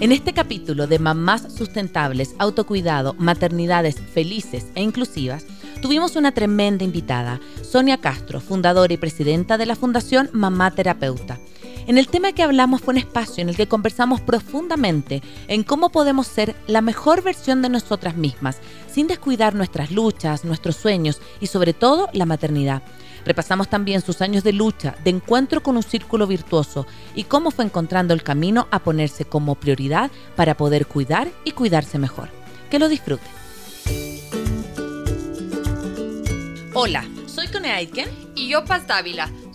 En este capítulo de Mamás Sustentables, Autocuidado, Maternidades Felices e Inclusivas, tuvimos una tremenda invitada, Sonia Castro, fundadora y presidenta de la Fundación Mamá Terapeuta. En el tema que hablamos fue un espacio en el que conversamos profundamente en cómo podemos ser la mejor versión de nosotras mismas, sin descuidar nuestras luchas, nuestros sueños y sobre todo la maternidad. Repasamos también sus años de lucha, de encuentro con un círculo virtuoso y cómo fue encontrando el camino a ponerse como prioridad para poder cuidar y cuidarse mejor. Que lo disfruten. Hola, soy Cone Aitken y yo Paz Dávila.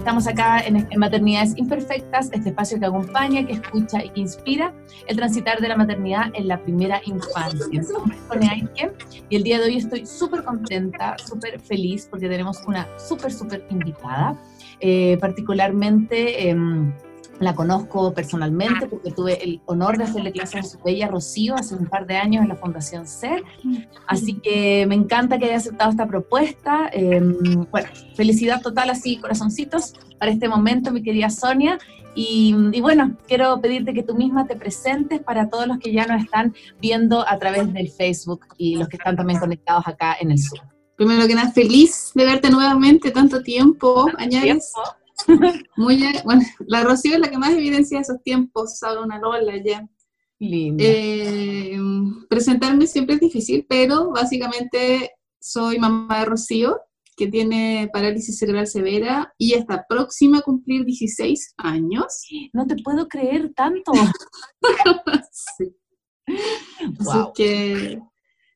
Estamos acá en, Maternidades Imperfectas, este espacio que acompaña, que escucha y que inspira el transitar de la maternidad en la primera infancia. Y el día de hoy estoy súper contenta, súper feliz porque tenemos una súper, súper invitada, eh, particularmente... Em, la conozco personalmente porque tuve el honor de hacerle clase a su bella Rocío hace un par de años en la Fundación SER. Así que me encanta que haya aceptado esta propuesta. Em, bueno, felicidad total, así, corazoncitos, para este momento, mi querida Sonia. Y, y, bueno, quiero pedirte que tú misma te presentes para todos los que ya nos están viendo a través del Facebook y los que están también conectados acá en el Zoom. Primero que nada, feliz de verte nuevamente tanto tiempo, Añades. Muy, bueno, la Rocío es la que más evidencia esos tiempos, ahora una Lola ya. Eh, presentarme siempre es difícil, pero básicamente soy mamá de Rocío, que tiene parálisis cerebral severa y está próxima a cumplir 16 años. No te puedo creer tanto. Así que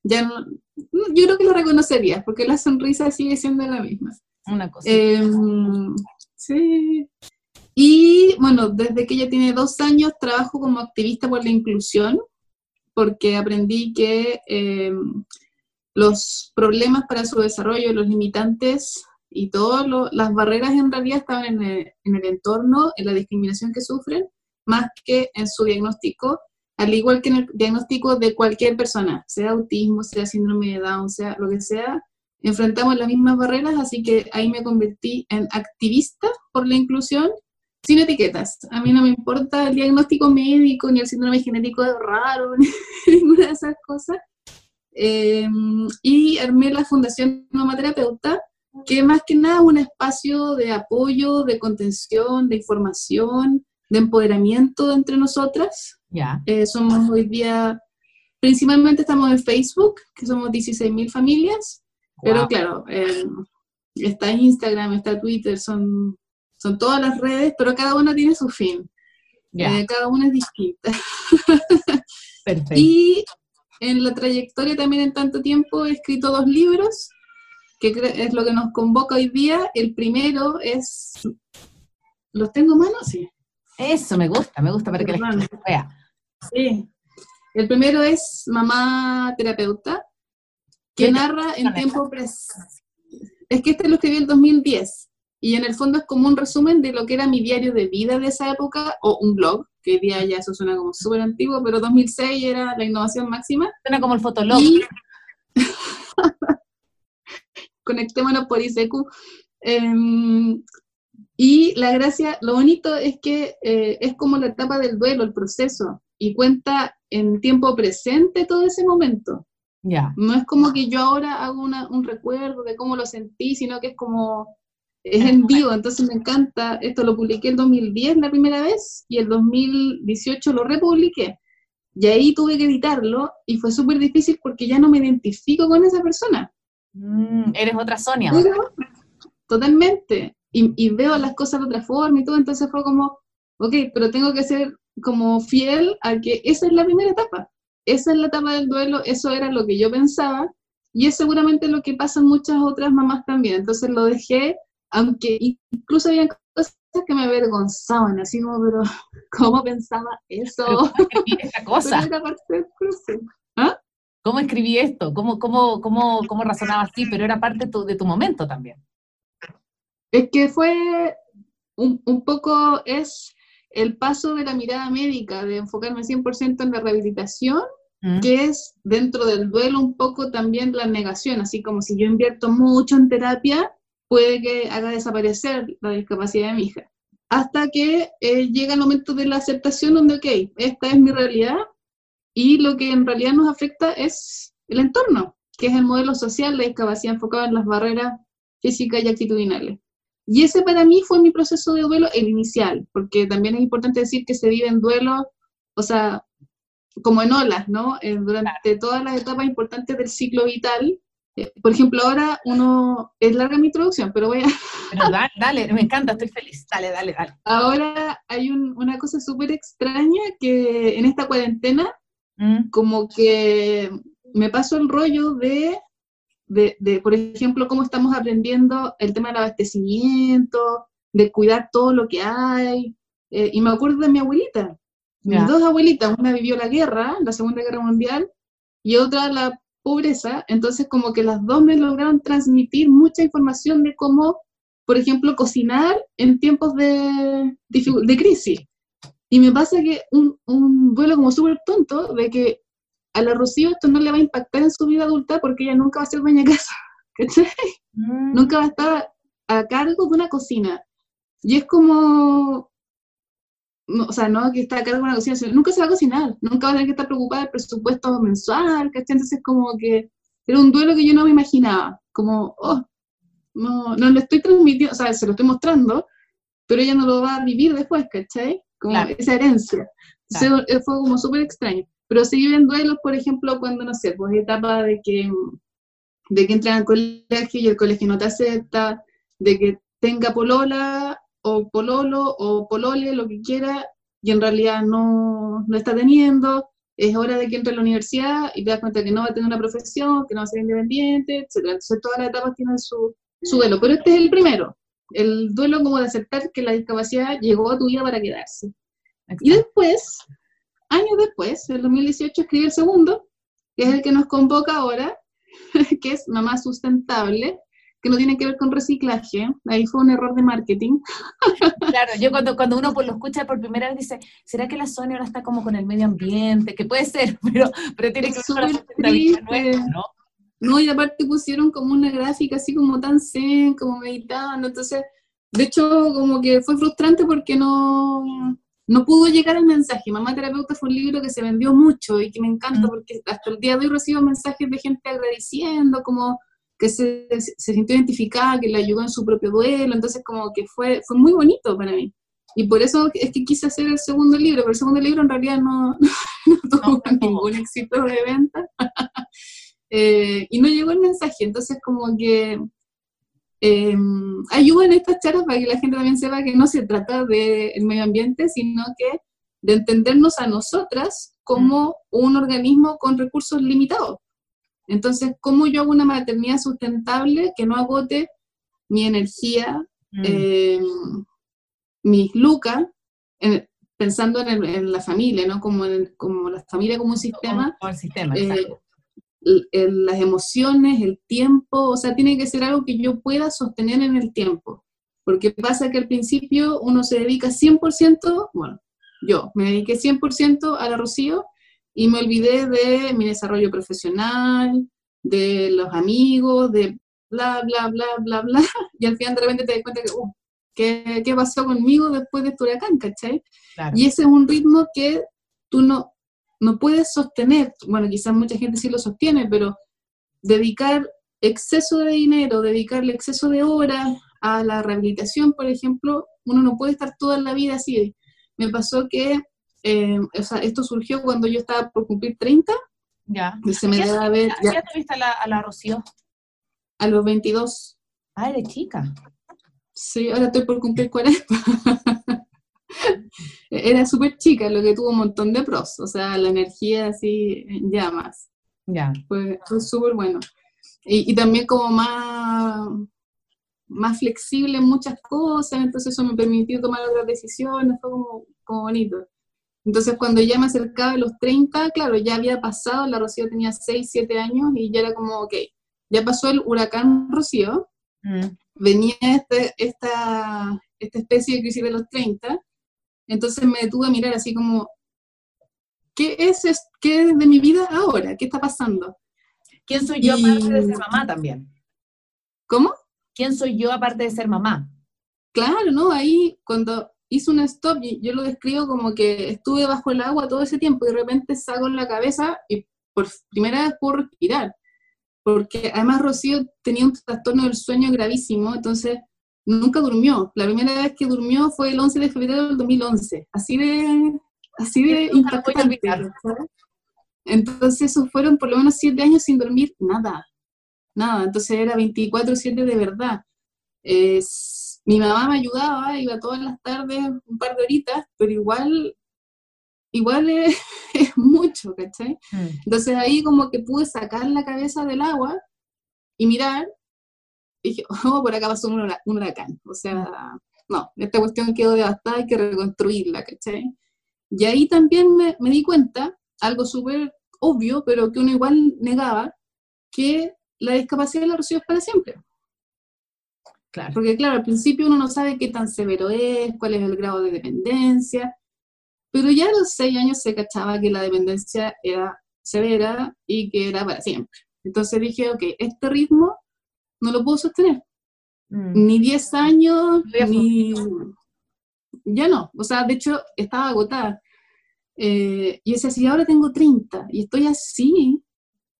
ya no, yo creo que lo reconocerías, porque la sonrisa sigue siendo la misma. Una cosa. Em, Sí. Y bueno, desde que ella tiene dos años trabajo como activista por la inclusión, porque aprendí que em, los problemas para su desarrollo, los limitantes y todas las barreras en realidad estaban en el, en el, entorno, en la discriminación que sufren, más que en su diagnóstico, al igual que en el diagnóstico de cualquier persona, sea autismo, sea síndrome de Down, sea lo que sea, enfrentamos las mismas barreras, así que ahí me convertí en activista por la inclusión sin etiquetas. A mí no me importa el diagnóstico médico, ni el síndrome genético raro, ni ninguna de esas cosas. Em, y armé la Fundación Mamá Terapeuta, que más que nada es un espacio de apoyo, de contención, de información, de empoderamiento entre nosotras. Ya. Eh, somos hoy día, principalmente estamos en Facebook, que somos 16.000 familias, pero claro, eh, está Instagram, está Twitter, son, son todas las redes, pero cada una tiene su fin. Eh, cada una es distinta. Perfecto. Y en la trayectoria también en tanto tiempo he escrito dos libros, que es lo que nos convoca hoy día. El primero es... ¿Los tengo manos? Sí. Eso me gusta, me gusta para que la gente vea. Sí. El primero es Mamá Terapeuta, que narra en tiempo presente. Es que este lo escribí en 2010 y en el fondo es como un resumen de lo que era mi diario de vida de esa época o un blog, que hoy día ya eso suena como súper antiguo, pero 2006 era la innovación máxima. Suena como el fotolog. Conectémonos por ICQ. Em, y la gracia, lo bonito es que eh, es como la etapa del duelo, el proceso, y cuenta en tiempo presente todo ese momento. No es como que yo ahora hago un recuerdo de cómo lo sentí, sino que es como, es en vivo, entonces me encanta. Esto lo publiqué en 2010 la primera vez y el 2018 lo republiqué. Y ahí tuve que editarlo y fue súper difícil porque ya no me identifico con esa persona. Mm, eres otra Sonia. totalmente. Y, y, veo las cosas de otra forma y todo, entonces fue como, ok, pero tengo que ser como fiel a que esa es la primera etapa. Esa es la etapa del duelo, eso era lo que yo pensaba y es seguramente lo que pasa en muchas otras mamás también. Entonces lo dejé, aunque incluso había cosas que me avergonzaban, así como, pero ¿cómo pensaba eso? ¿Cómo escribí esta cosa? ¿Ah? ¿Cómo escribí esto? ¿Cómo, cómo, cómo, cómo razonaba así? Pero era parte de tu momento también. Es que fue un, un poco, es el paso de la mirada médica, de enfocarme 100% en la rehabilitación, mm. que es dentro del duelo un poco también la negación, así como si yo invierto mucho en terapia, puede que haga desaparecer la discapacidad de mi hija. Hasta que eh, llega el momento de la aceptación donde, ok, esta es mi realidad y lo que en realidad nos afecta es el entorno, que es el modelo social de discapacidad enfocado en las barreras físicas y actitudinales. Y ese para mí fue mi proceso de duelo, el inicial, porque también es importante decir que se vive en duelo, o sea, como en olas, ¿no? Eh, durante todas las etapas importantes del ciclo vital. Eh, por ejemplo, ahora uno, es larga mi introducción, pero voy a... Pero dale, me encanta, estoy feliz, dale, dale, dale. Ahora hay una cosa súper extraña que en esta cuarentena, mm. como que me paso el rollo de de, por ejemplo, cómo estamos aprendiendo el tema del abastecimiento, de cuidar todo lo que hay. Eh, y me acuerdo de mi abuelita, mis dos abuelitas, una vivió la guerra, la Segunda Guerra Mundial, y otra la pobreza, entonces como que las dos me lograron transmitir mucha información de cómo, por ejemplo, cocinar en tiempos de, de crisis. Y me pasa que un, un duelo como súper tonto de que a la Rocío esto no le va a impactar en su vida adulta porque ella nunca va a ser dueña de casa, ¿cachai? Mm. Nunca va a estar a cargo de una cocina. Y es como, o sea, no que está a cargo de una cocina, nunca se va a cocinar, nunca va a tener que estar preocupada del presupuesto mensual, ¿cachai? Entonces como que era un duelo que yo no me imaginaba, como, oh, no, no le estoy transmitiendo, o sea, se lo estoy mostrando, pero ella no lo va a vivir después, ¿cachai? Como esa herencia. Entonces fue como súper extraño. Pero se viven duelos, por ejemplo, cuando, no sé, pues etapa de que, de que entran al colegio y el colegio no te acepta, de que tenga polola o pololo o polole, lo que quiera, y en realidad no, no está teniendo, es hora de que entre a la universidad y te das cuenta que no va a tener una profesión, que no va a ser independiente, etc. Entonces todas las etapas tienen su, su duelo, pero este es el primero, el duelo como de aceptar que la discapacidad llegó a tu vida para quedarse. Y después años después, en el 2018, escribí el segundo, que es el que nos convoca ahora, que es Mamá Sustentable, que no tiene que ver con reciclaje. Ahí fue un error de marketing. Claro, yo cuando, cuando uno pues, lo escucha por primera vez dice, ¿será que la Sonia ahora está como con el medio ambiente? Que puede ser, pero, pero tiene que ver con la sustentabilidad ¿no? No, y aparte pusieron como una gráfica así como tan zen, como meditando, entonces, de hecho, como que fue frustrante porque no, no pudo llegar el mensaje. Mamá Terapeuta fue un libro que se vendió mucho y que me encanta mm. porque hasta el día de hoy recibo mensajes de gente agradeciendo, como que se, se sintió identificada, que le ayudó en su propio duelo, entonces como que fue, fue muy bonito para mí. Y por eso es que quise hacer el segundo libro, pero el segundo libro en realidad no, tuvo ningún éxito de venta. Eh, y no llegó el mensaje, entonces como que eh, ayuda en estas charlas para que la gente también sepa que no se trata del medio ambiente, sino que de entendernos a nosotras como un organismo con recursos limitados. Entonces, ¿cómo yo hago una maternidad sustentable que no agote mi energía, mm. em, mis lucas, pensando en, la familia, ¿no? Como, como la familia como un sistema. Como, el sistema, eh, las emociones, el tiempo, o sea, tiene que ser algo que yo pueda sostener en el tiempo. Porque pasa que al principio uno se dedica 100%, bueno, yo me dediqué 100% a la Rocío y me olvidé de mi desarrollo profesional, de los amigos, de bla, bla, bla, bla, bla, y al final de repente te das cuenta que, uh, ¿qué, ¿qué, pasó conmigo después de este huracán, cachai? Y ese es un ritmo que tú no, no puedes sostener, bueno, quizás mucha gente sí lo sostiene, pero dedicar exceso de dinero, dedicarle exceso de horas a la rehabilitación, por ejemplo, uno no puede estar toda la vida así. Me pasó que, eh, o sea, esto surgió cuando yo estaba por cumplir 30. Ya. se me ver, ya. ¿Ya te viste a la, a la Rocío? A los 22. Ah, eres chica. Sí, ahora estoy por cumplir 40. era súper chica, lo que tuvo un montón de pros, o sea, la energía así en llamas. Ya. Fue, fue súper bueno. Y, y también como más, más flexible en muchas cosas, entonces eso me permitió tomar otras decisiones, fue como, como bonito. Entonces cuando ya me acercaba a los 30, claro, ya había pasado, la Rocío tenía 6, 7 años y ya era como, ok, ya pasó el huracán Rocío, Mm. venía este, esta, esta especie de crisis de los 30, entonces me detuve a mirar así como, ¿qué es, es- qué es de mi vida ahora? ¿Qué está pasando? ¿Quién soy yo Y- aparte de ser mamá también? ¿Cómo? ¿Quién soy yo aparte de ser mamá? Claro, ¿no? Ahí cuando hice un stop, yo lo describo como que estuve bajo el agua todo ese tiempo y de repente saco la cabeza y por primera vez puedo respirar. Porque además Rocío tenía un trastorno del sueño gravísimo, entonces nunca durmió. La primera vez que durmió fue el 11 de febrero del 2011. Así de, así de impactante. Entonces esos fueron por lo menos siete años sin dormir nada. Nada. Entonces era 24-7 de verdad. Es- mi mamá me ayudaba, iba todas las tardes un par de horitas, pero igual, igual es, es mucho, ¿cachai? Mm. Entonces ahí como que pude sacar la cabeza del agua y mirar, y dije, oh, por acá pasó un, hura- un huracán. O sea, no, esta cuestión quedó devastada, hay que reconstruirla, ¿cachai? Y ahí también me, me di cuenta, algo súper obvio, pero que uno igual negaba, que la discapacidad la Rocío es para siempre. Claro. Porque claro, al principio uno no sabe qué tan severo es, cuál es el grado de dependencia, pero ya a los seis años se cachaba que la dependencia era severa y que era para siempre. Entonces dije, ok, este ritmo no lo puedo sostener, Mm. ni 10 años, ni... Ya no, o sea, de hecho estaba agotada. Eh, y decía, si ahora tengo 30 y estoy así,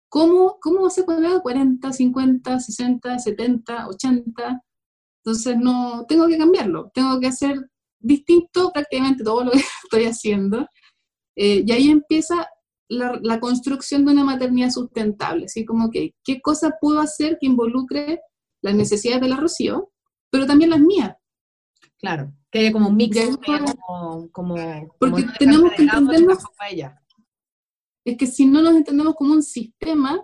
¿cómo, cómo ser cuando haga 40, 50, 60, 70, 80? Entonces no, tengo que cambiarlo, tengo que hacer distinto prácticamente todo lo que estoy haciendo. Eh, y ahí empieza la, la construcción de una maternidad sustentable, así como que, ¿qué cosas puedo hacer que involucre las necesidades de la Rocío, pero también las mías? Claro. Que haya como un mix, ahí como, como, Porque como tenemos que entendernos- es que si no nos entendemos como un sistema,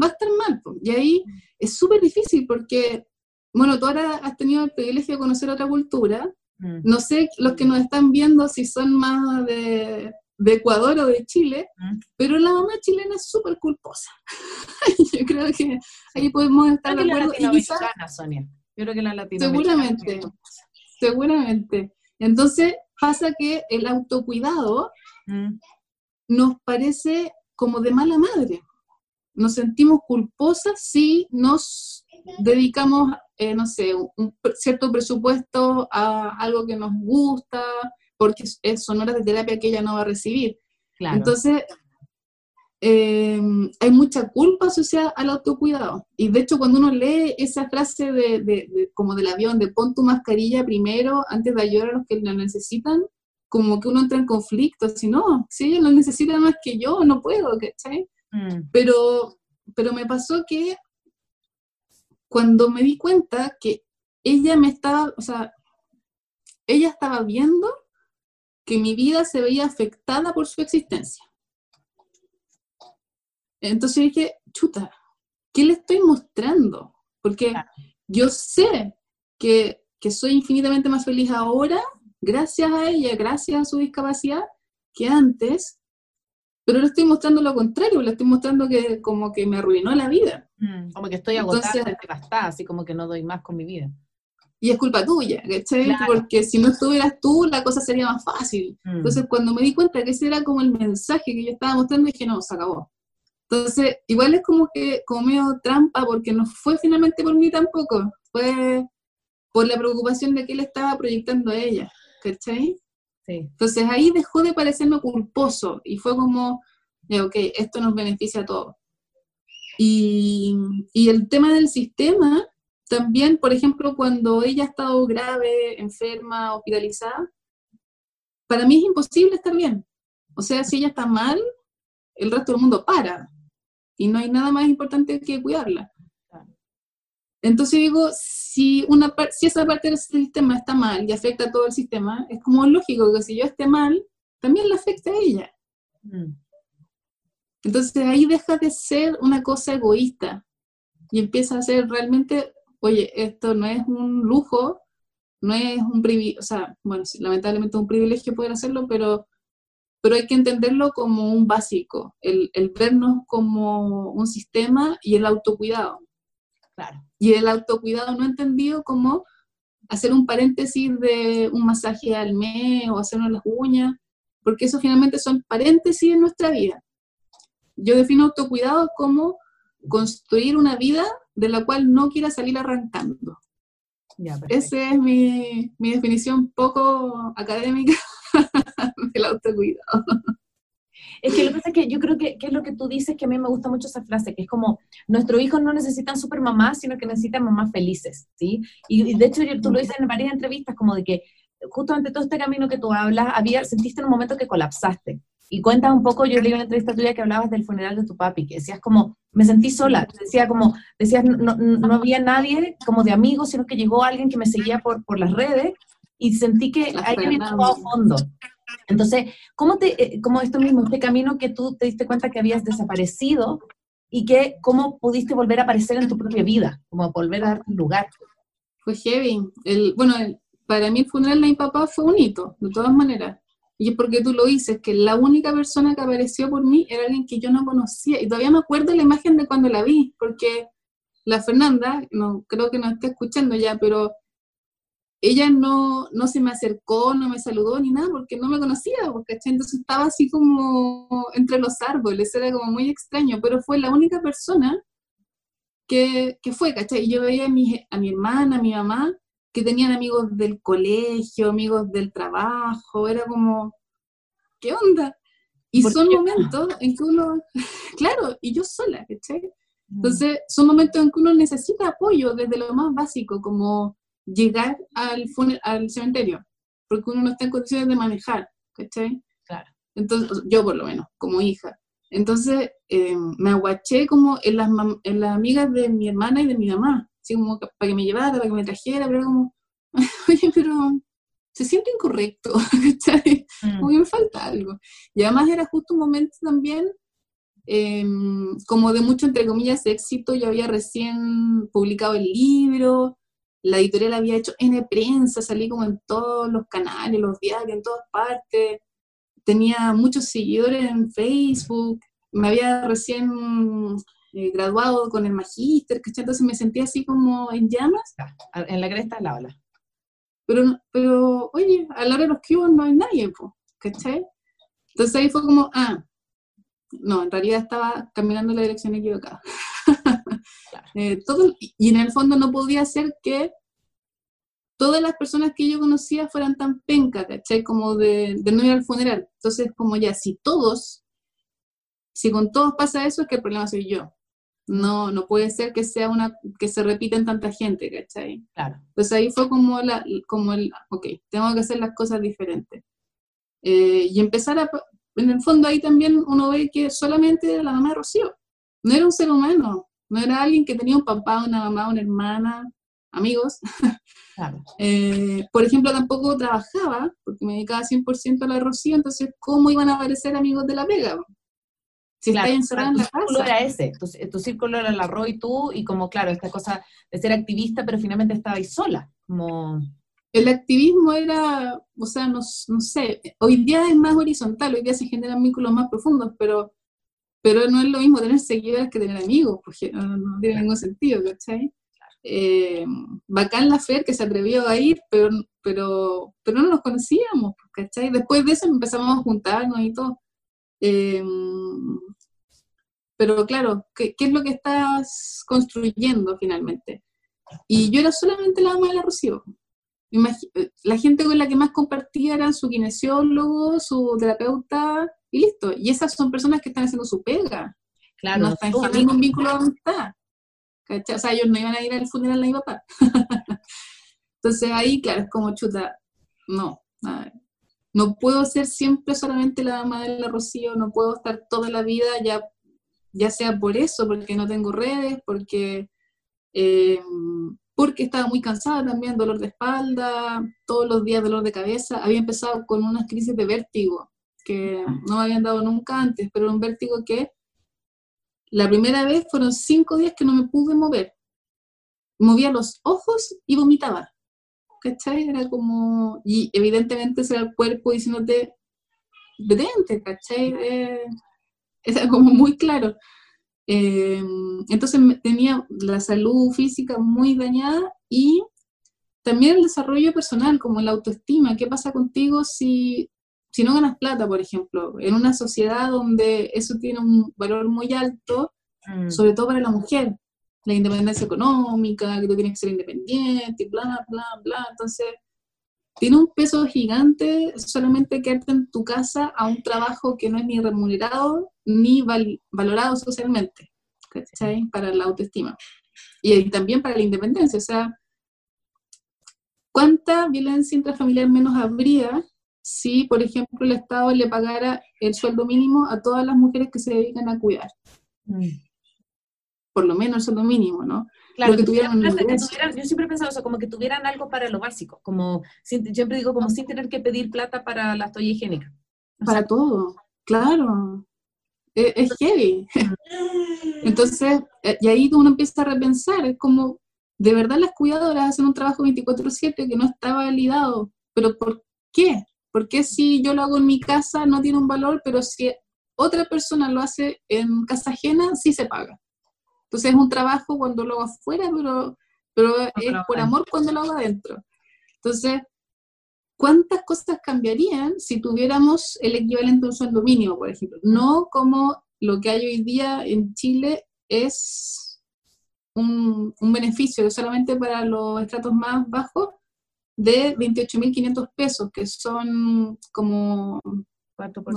va a estar mal. Y ahí es súper difícil porque, bueno, tú ahora has tenido el privilegio de conocer otra cultura. Mm. No sé los que nos están viendo si son más de, de Ecuador o de Chile, Mm. pero la mamá chilena es súper culposa. Yo creo que ahí podemos estar Creo de que la acuerdo. Y quizás, Sonia. Yo creo que la seguramente, seguramente. Entonces pasa que el autocuidado Mm. nos parece como de mala madre. Nos sentimos culposas si nos dedicamos, eh, no sé, un cierto presupuesto a algo que nos gusta, porque son horas de terapia que ella no va a recibir. Claro. Entonces, eh, hay mucha culpa asociada al autocuidado. Y de hecho, cuando uno lee esa frase de, de- de- como del avión, de pon tu mascarilla primero antes de ayudar a los que la necesitan, como que uno entra en conflicto, así, no, si ella lo necesita más que yo, no puedo, ¿cachai? Mm. Pero, pero me pasó que cuando me di cuenta que ella me estaba, o sea, ella estaba viendo que mi vida se veía afectada por su existencia. Entonces dije, chuta, ¿qué le estoy mostrando? Porque Claro. yo sé que, que soy infinitamente más feliz ahora, gracias a ella, gracias a su discapacidad, que antes, pero le estoy mostrando lo contrario, le estoy mostrando que como que me arruinó la vida. Mm. Como que estoy agotada, Entonces- estoy gastada, así como que no doy más con mi vida. Y es culpa tuya, ¿cachai? Claro. Porque si no estuvieras tú, la cosa sería más fácil. Mm. Entonces, cuando me di cuenta que ese era como el mensaje que yo estaba mostrando, dije, no, se acabó. Entonces, igual es como que, medio trampa, porque no fue finalmente por mí tampoco, fue por la preocupación de que él estaba proyectando a ella, ¿cachai? sí. Entonces ahí dejó de parecerme culposo y fue como, ok, esto nos beneficia a todos. Y, y el tema del sistema, también, por ejemplo, cuando ella ha estado grave, enferma, hospitalizada, para mí es imposible estar bien. O sea, si ella está mal, el resto del mundo para. Y no hay nada más importante que cuidarla. Entonces digo, si, una, si esa parte del sistema está mal y afecta a todo el sistema, es como lógico que si yo esté mal, también le afecta a ella. Mm. Entonces ahí deja de ser una cosa egoísta y empieza a ser realmente, oye, esto no es un lujo, no es un privilegio, o sea, bueno, lamentablemente es un privilegio poder hacerlo, pero, pero hay que entenderlo como un básico, el, el vernos como un sistema y el autocuidado. Claro. Y el autocuidado no entendido como hacer un paréntesis de un masaje al mes o hacernos las uñas, porque eso finalmente son paréntesis en nuestra vida. Yo defino autocuidado como construir una vida de la cual no quiera salir arrancando. Esa es mi, mi, definición poco académica del autocuidado. Es que lo que pasa es que yo creo que, que, es lo que tú dices, que a mí me gusta mucho esa frase, que es como, nuestros hijos no necesitan super mamás, sino que necesitan mamás felices, ¿sí? Y, de hecho tú lo dices en varias entrevistas, como de que justamente todo este camino que tú hablas, había, sentiste en un momento que colapsaste. Y cuentas un poco, yo leí una entrevista tuya que hablabas del funeral de tu papi, que decías como, me sentí sola, decía como, decías, no, no, había nadie como de amigos, sino que llegó alguien que me seguía por, por las redes y sentí que alguien había tocado fondo. Entonces, ¿cómo, te, eh, cómo esto mismo, este camino que tú te diste cuenta que habías desaparecido y que cómo pudiste volver a aparecer en tu propia vida, como volver a darte un lugar? Fue heavy. El, bueno, para mí el funeral de mi papá fue un hito, de todas maneras. Y es porque tú lo dices, que la única persona que apareció por mí era alguien que yo no conocía. Y todavía me acuerdo la imagen de cuando la vi, porque la Fernanda, no creo que no esté escuchando ya, pero ella no, no se me acercó, no me saludó ni nada, porque no me conocía, porque entonces estaba así como entre los árboles, era como muy extraño, pero fue la única persona que, que fue, ¿cachai? Y yo veía a mi, a mi hermana, a mi mamá, que tenían amigos del colegio, amigos del trabajo, era como, ¿qué onda? Y son momentos en que uno, claro, y yo sola, ¿cachai? Mm. Entonces, son momentos en que uno necesita apoyo desde lo más básico, como llegar al, al cementerio, porque uno no está en condiciones de manejar, ¿cachai? Claro. Entonces, yo por lo menos, como hija. Entonces, eh, me aguaché como en las, en las amigas de mi hermana y de mi mamá, como para que me llevara, para que me trajera, pero como, oye, pero se siente incorrecto, mm. Como que me falta algo. Y además era justo un momento también em, como de mucho, entre comillas, éxito. Yo había recién publicado el libro, la editorial había hecho N prensa, salí como en todos los canales, los diarios, en todas partes. Tenía muchos seguidores en Facebook, me había recién eh, graduado con el magíster, ¿cachai? Entonces me sentía así como en llamas. En la cresta de la ola. Pero, pero, oye, a la hora de los cubos no hay nadie, ¿cachai? Entonces ahí fue como, ah, no, en realidad estaba caminando en la dirección equivocada. Eh, todo, y en el fondo no podía ser que todas las personas que yo conocía fueran tan pencas, ¿cachai? Como de, de, no ir al funeral. Entonces, como ya, si todos, si con todos pasa eso, es que el problema soy yo no, no puede ser que sea una, que se repita en tanta gente, ¿cachai? Claro. Pues ahí fue como, la, como el, ok, tengo que hacer las cosas diferentes. Eh, y empezar a, en el fondo ahí también uno ve que solamente era la mamá de Rocío, no era un ser humano, no era alguien que tenía un papá, una mamá, una hermana, amigos. Claro. Eh, por ejemplo, tampoco trabajaba, porque me dedicaba 100% a la Rocío, entonces, ¿cómo iban a aparecer amigos de la pega? Si claro, encerrada en la casa. Tu círculo era ese, tu, círculo era la Ro y tú, y como, claro, esta cosa de ser activista, pero finalmente estaba ahí sola, como... El activismo era, o sea, no, no sé, hoy día es más horizontal, hoy día se generan vínculos más profundos, pero, pero no es lo mismo tener seguidores que tener amigos, porque no, tiene ningún sentido, ¿cachai? Eh, bacán la Fer que se atrevió a ir, pero, pero, pero no nos conocíamos, ¿cachai? Después de eso empezamos a juntarnos y todo. Eh, pero claro, ¿qué, es lo que estás construyendo finalmente? Y yo era solamente la mamá de la Rocío. La gente con la que más compartía eran su kinesiólogo, su terapeuta, y listo. Y esas son personas que están haciendo su pega. Claro, no están generando ningún vínculo de amistad. O sea, ellos no iban a ir al funeral de mi papá. Entonces ahí, claro, es como chuta, no, no puedo ser siempre solamente la mamá de la Rocío, no puedo estar toda la vida ya ya sea por eso, porque no tengo redes, porque, eh, porque estaba muy cansada también, dolor de espalda, todos los días dolor de cabeza. Había empezado con unas crisis de vértigo que no me habían dado nunca antes, pero un vértigo que la primera vez fueron cinco días que no me pude mover. Movía los ojos y vomitaba. ¿Cachai? Era como, y evidentemente ese era el cuerpo diciéndote, detente, ¿cachai? Eh, era como muy claro. Eh, entonces tenía la salud física muy dañada y también el desarrollo personal, como la autoestima. ¿Qué pasa contigo si, si no ganas plata, por ejemplo? En una sociedad donde eso tiene un valor muy alto, mm. sobre todo para la mujer. La independencia económica, que tú tienes que ser independiente, bla, bla, bla. Entonces, tiene un peso gigante solamente quedarte en tu casa a un trabajo que no es ni remunerado ni valorado socialmente. Para la autoestima. Y, también para la independencia, o sea, ¿cuánta violencia intrafamiliar menos habría si, por ejemplo, el Estado le pagara el sueldo mínimo a todas las mujeres que se dedican a cuidar? Mm. Por lo menos el sueldo mínimo, ¿no? Claro, que tuvieran, yo siempre he pensado, o sea, como que tuvieran algo para lo básico, como siempre digo, como sin tener que pedir plata para la toalla higiénica. para todo, claro. E, es, heavy. Entonces, eh, y ahí uno empieza a repensar, es como, de verdad las cuidadoras hacen un trabajo 24/7 que no está validado, pero ¿por qué? ¿Por qué si yo lo hago en mi casa no tiene un valor, pero si otra persona lo hace en casa ajena, sí se paga? Entonces es un trabajo cuando lo hago afuera, pero, pero es por amor cuando lo hago adentro. Entonces, ¿cuántas cosas cambiarían si tuviéramos el equivalente a un sueldo mínimo, por ejemplo? No como lo que hay hoy día en Chile es un, un beneficio solamente para los estratos más bajos de 28.500 pesos, que son como... ¿Cuánto por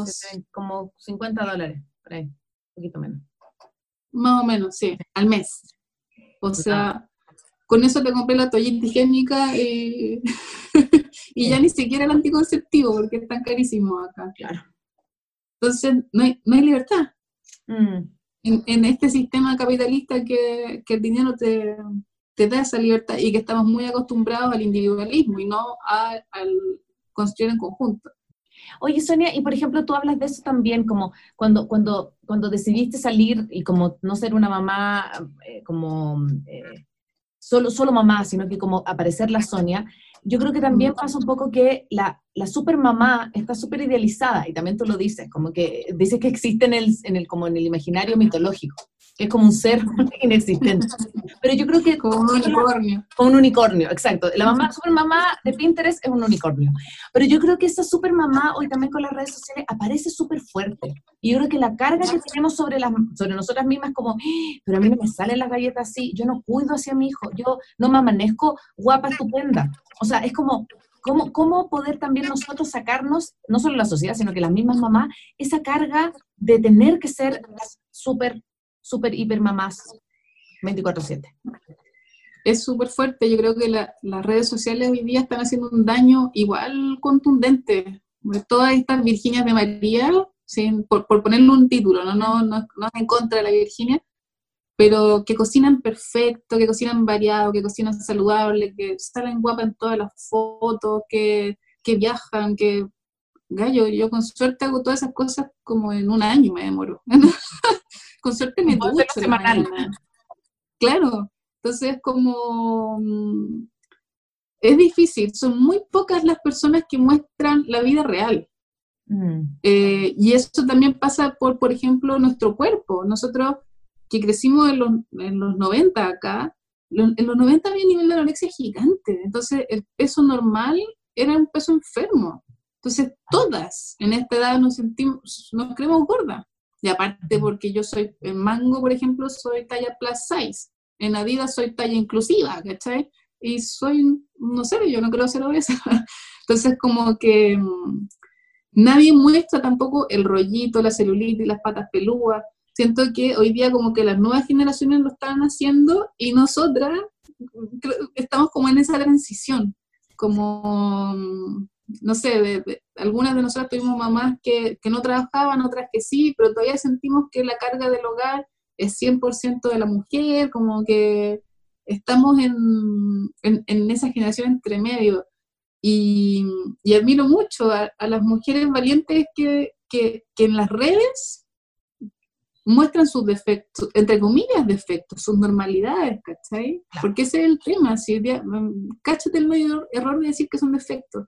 Como 50 dólares, por ahí, un poquito menos. Más o menos, sí, al mes. O sea, con eso te compré la toallita higiénica y, y ya ni siquiera el anticonceptivo porque es tan carísimo acá. Claro. Entonces, no hay, no hay libertad. Mm. En, en, este sistema capitalista que, que el dinero te, te, da esa libertad y que estamos muy acostumbrados al individualismo y no al construir en conjunto. Oye, Sonia, y por ejemplo, tú hablas de eso también, como cuando, cuando, cuando decidiste salir y como no ser una mamá, eh, como eh, solo, solo mamá, sino que como aparecer la Sonia, yo creo que también pasa un poco que la, la super mamá está súper idealizada, y también tú lo dices, como que dices que existe en el, en el, como en el imaginario mitológico es como un ser inexistente. Pero yo creo que... Como un unicornio. Como un unicornio, exacto. La mamá, super mamá de Pinterest es un unicornio. Pero yo creo que esa super mamá hoy también con las redes sociales aparece súper fuerte. Y yo creo que la carga que tenemos sobre, las, sobre nosotras mismas como, ¡Ah! pero a mí no me salen las galletas así, yo no cuido hacia mi hijo, yo no me amanezco guapa, estupenda. O sea, es como, ¿Cómo, ¿Cómo, poder también nosotros sacarnos, no solo la sociedad, sino que las mismas mamás, esa carga de tener que ser súper súper, hiper mamás 24/7. Es súper fuerte, yo creo que las redes sociales hoy día están haciendo un daño igual contundente. Todas estas Virginias de María, sin, por, por, ponerle un título, ¿no? No, no, no es en contra de la Virginia, pero que cocinan perfecto, que cocinan variado, que cocinan saludable, que salen guapas en todas las fotos, que, que viajan, que gallo, yo con suerte hago todas esas cosas como en un año me demoro. con suerte me ducho. semanal. Claro, entonces como mm, es difícil, son muy pocas las personas que muestran la vida real. Mm. Eh, y eso también pasa por, por ejemplo, nuestro cuerpo. Nosotros que crecimos en los, en los 90 acá, en los 90 había un nivel de anorexia gigante, entonces el peso normal era un peso enfermo. Entonces todas en esta edad nos sentimos, nos creemos gordas. Y aparte porque yo soy, en Mango, por ejemplo, soy talla plus size. En Adidas soy talla inclusiva, ¿cachai? Y soy, no sé, yo no creo ser obesa. Entonces como que mm, nadie muestra tampoco el rollito, la celulitis, las patas pelúas. Siento que hoy día como que las nuevas generaciones lo están haciendo y nosotras mm, estamos como en esa transición, como mm, no sé, de, algunas de nosotras tuvimos mamás que, no trabajaban, otras que sí, pero todavía sentimos que la carga del hogar es 100% de la mujer, como que estamos en, en, esa generación entre medio. Y, admiro mucho a, las mujeres valientes que, que, que, en las redes muestran sus defectos, entre comillas defectos, sus normalidades, ¿cachai? Porque ese es el tema, si mm, cáchate el error de decir que son defectos.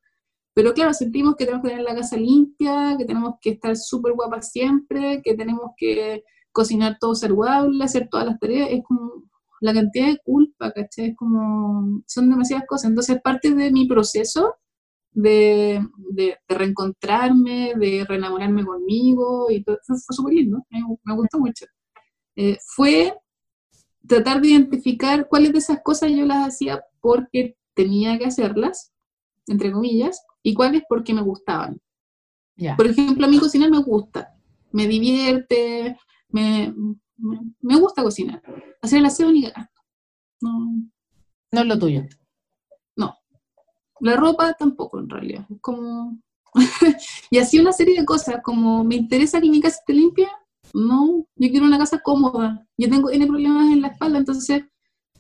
Pero claro, sentimos que tenemos que tener la casa limpia, que tenemos que estar súper guapas siempre, que tenemos que cocinar todo saludable, hacer todas las tareas, es como la cantidad de culpa, ¿cachai? Es como, son demasiadas cosas. Entonces, parte de mi proceso de, reencontrarme, de reenamorarme conmigo, y todo, fue, fue súper lindo, me, gustó mucho. Eh, fue tratar de identificar cuáles de esas cosas yo las hacía porque tenía que hacerlas, entre comillas, y cuáles porque me gustaban. Por ejemplo, a mí cocinar me gusta, me divierte, me, me, gusta cocinar. Hacer el aseo ni No. No es lo tuyo. No. La ropa tampoco, en realidad. como... y así una serie de cosas, como me interesa que mi casa esté limpia, no, yo quiero una casa cómoda. Yo tengo N problemas en la espalda, entonces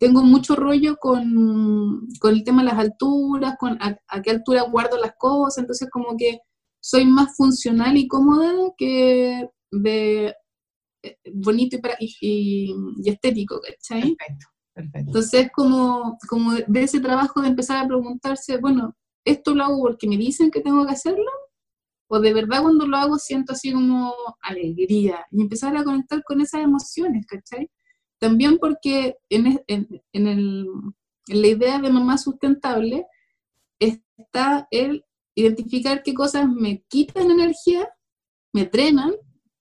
tengo mucho rollo con, con el tema de las alturas, con a, a, qué altura guardo las cosas, entonces como que soy más funcional y cómoda que de bonito y, estético, ¿cachai? Perfecto, perfecto. Entonces, como, como de ese trabajo de empezar a preguntarse, bueno, ¿esto lo hago porque me dicen que tengo que hacerlo? ¿O de verdad cuando lo hago siento así como alegría? Y empezar a conectar con esas emociones, ¿cachai? También porque en, en, en, el, en la idea de mamá sustentable está el identificar qué cosas me quitan energía, me drenan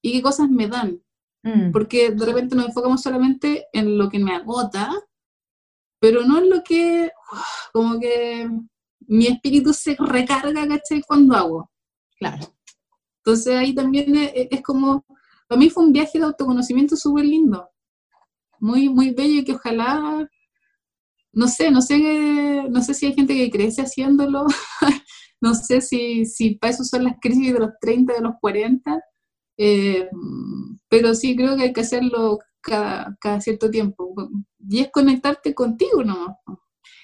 y qué cosas me dan. Mm. Porque de repente nos enfocamos solamente en lo que me agota, pero no en lo que, como que mi espíritu se recarga, ¿cachai? Cuando hago. Claro. Entonces ahí también es, como, para mí fue un viaje de autoconocimiento súper lindo, muy, muy bello y que ojalá, no sé, no sé, no sé si hay gente que crece haciéndolo, no sé si, si para eso son las crisis de los 30, de los 40, eh, pero sí creo que hay que hacerlo cada, cada, cierto tiempo. Y es conectarte contigo, ¿no?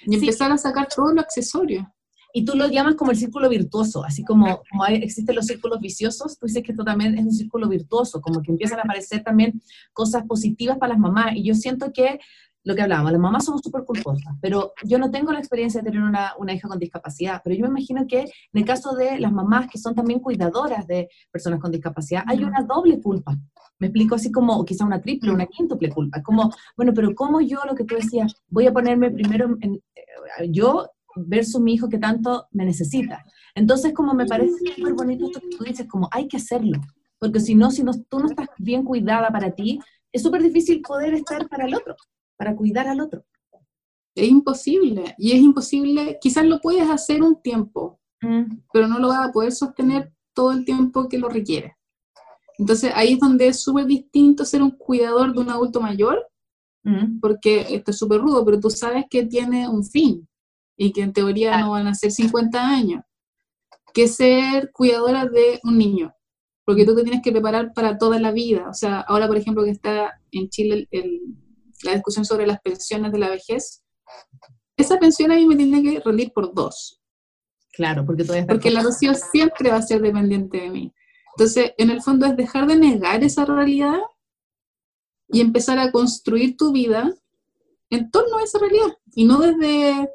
Y empezar a sacar todos los accesorios. Y tú lo llamas como el círculo virtuoso, así como, como existen los círculos viciosos, tú dices que esto también es un círculo virtuoso, como que empiezan a aparecer también cosas positivas para las mamás. Y yo siento que lo que hablábamos, las mamás somos súper culposas, pero yo no tengo la experiencia de tener una, una, hija con discapacidad, pero yo me imagino que en el caso de las mamás que son también cuidadoras de personas con discapacidad, hay una doble culpa. Me explico así como quizá una triple, una quíntuple culpa. Como, bueno, pero ¿cómo yo, lo que tú decías, voy a ponerme primero en, eh, yo versus mi hijo que tanto me necesita? Entonces, como me parece súper bonito esto que tú dices, como hay que hacerlo, porque si no, si no, tú no estás bien cuidada para ti, es súper difícil poder estar para el otro para cuidar al otro. Es imposible, y es imposible, quizás lo puedes hacer un tiempo, mm. pero no lo vas a poder sostener todo el tiempo que lo requiere. Entonces ahí es donde es súper distinto ser un cuidador de un adulto mayor, mm. porque esto es súper rudo, pero tú sabes que tiene un fin y que en teoría no van a ser 50 años, que ser cuidadora de un niño, porque tú te tienes que preparar para toda la vida. O sea, ahora por ejemplo que está en Chile el la discusión sobre las pensiones de la vejez, esa pensión a mí me tiene que rendir por dos. Claro, porque todavía Porque la Rocío siempre va a ser dependiente de mí. Entonces, en el fondo es dejar de negar esa realidad y empezar a construir tu vida en torno a esa realidad. Y no desde,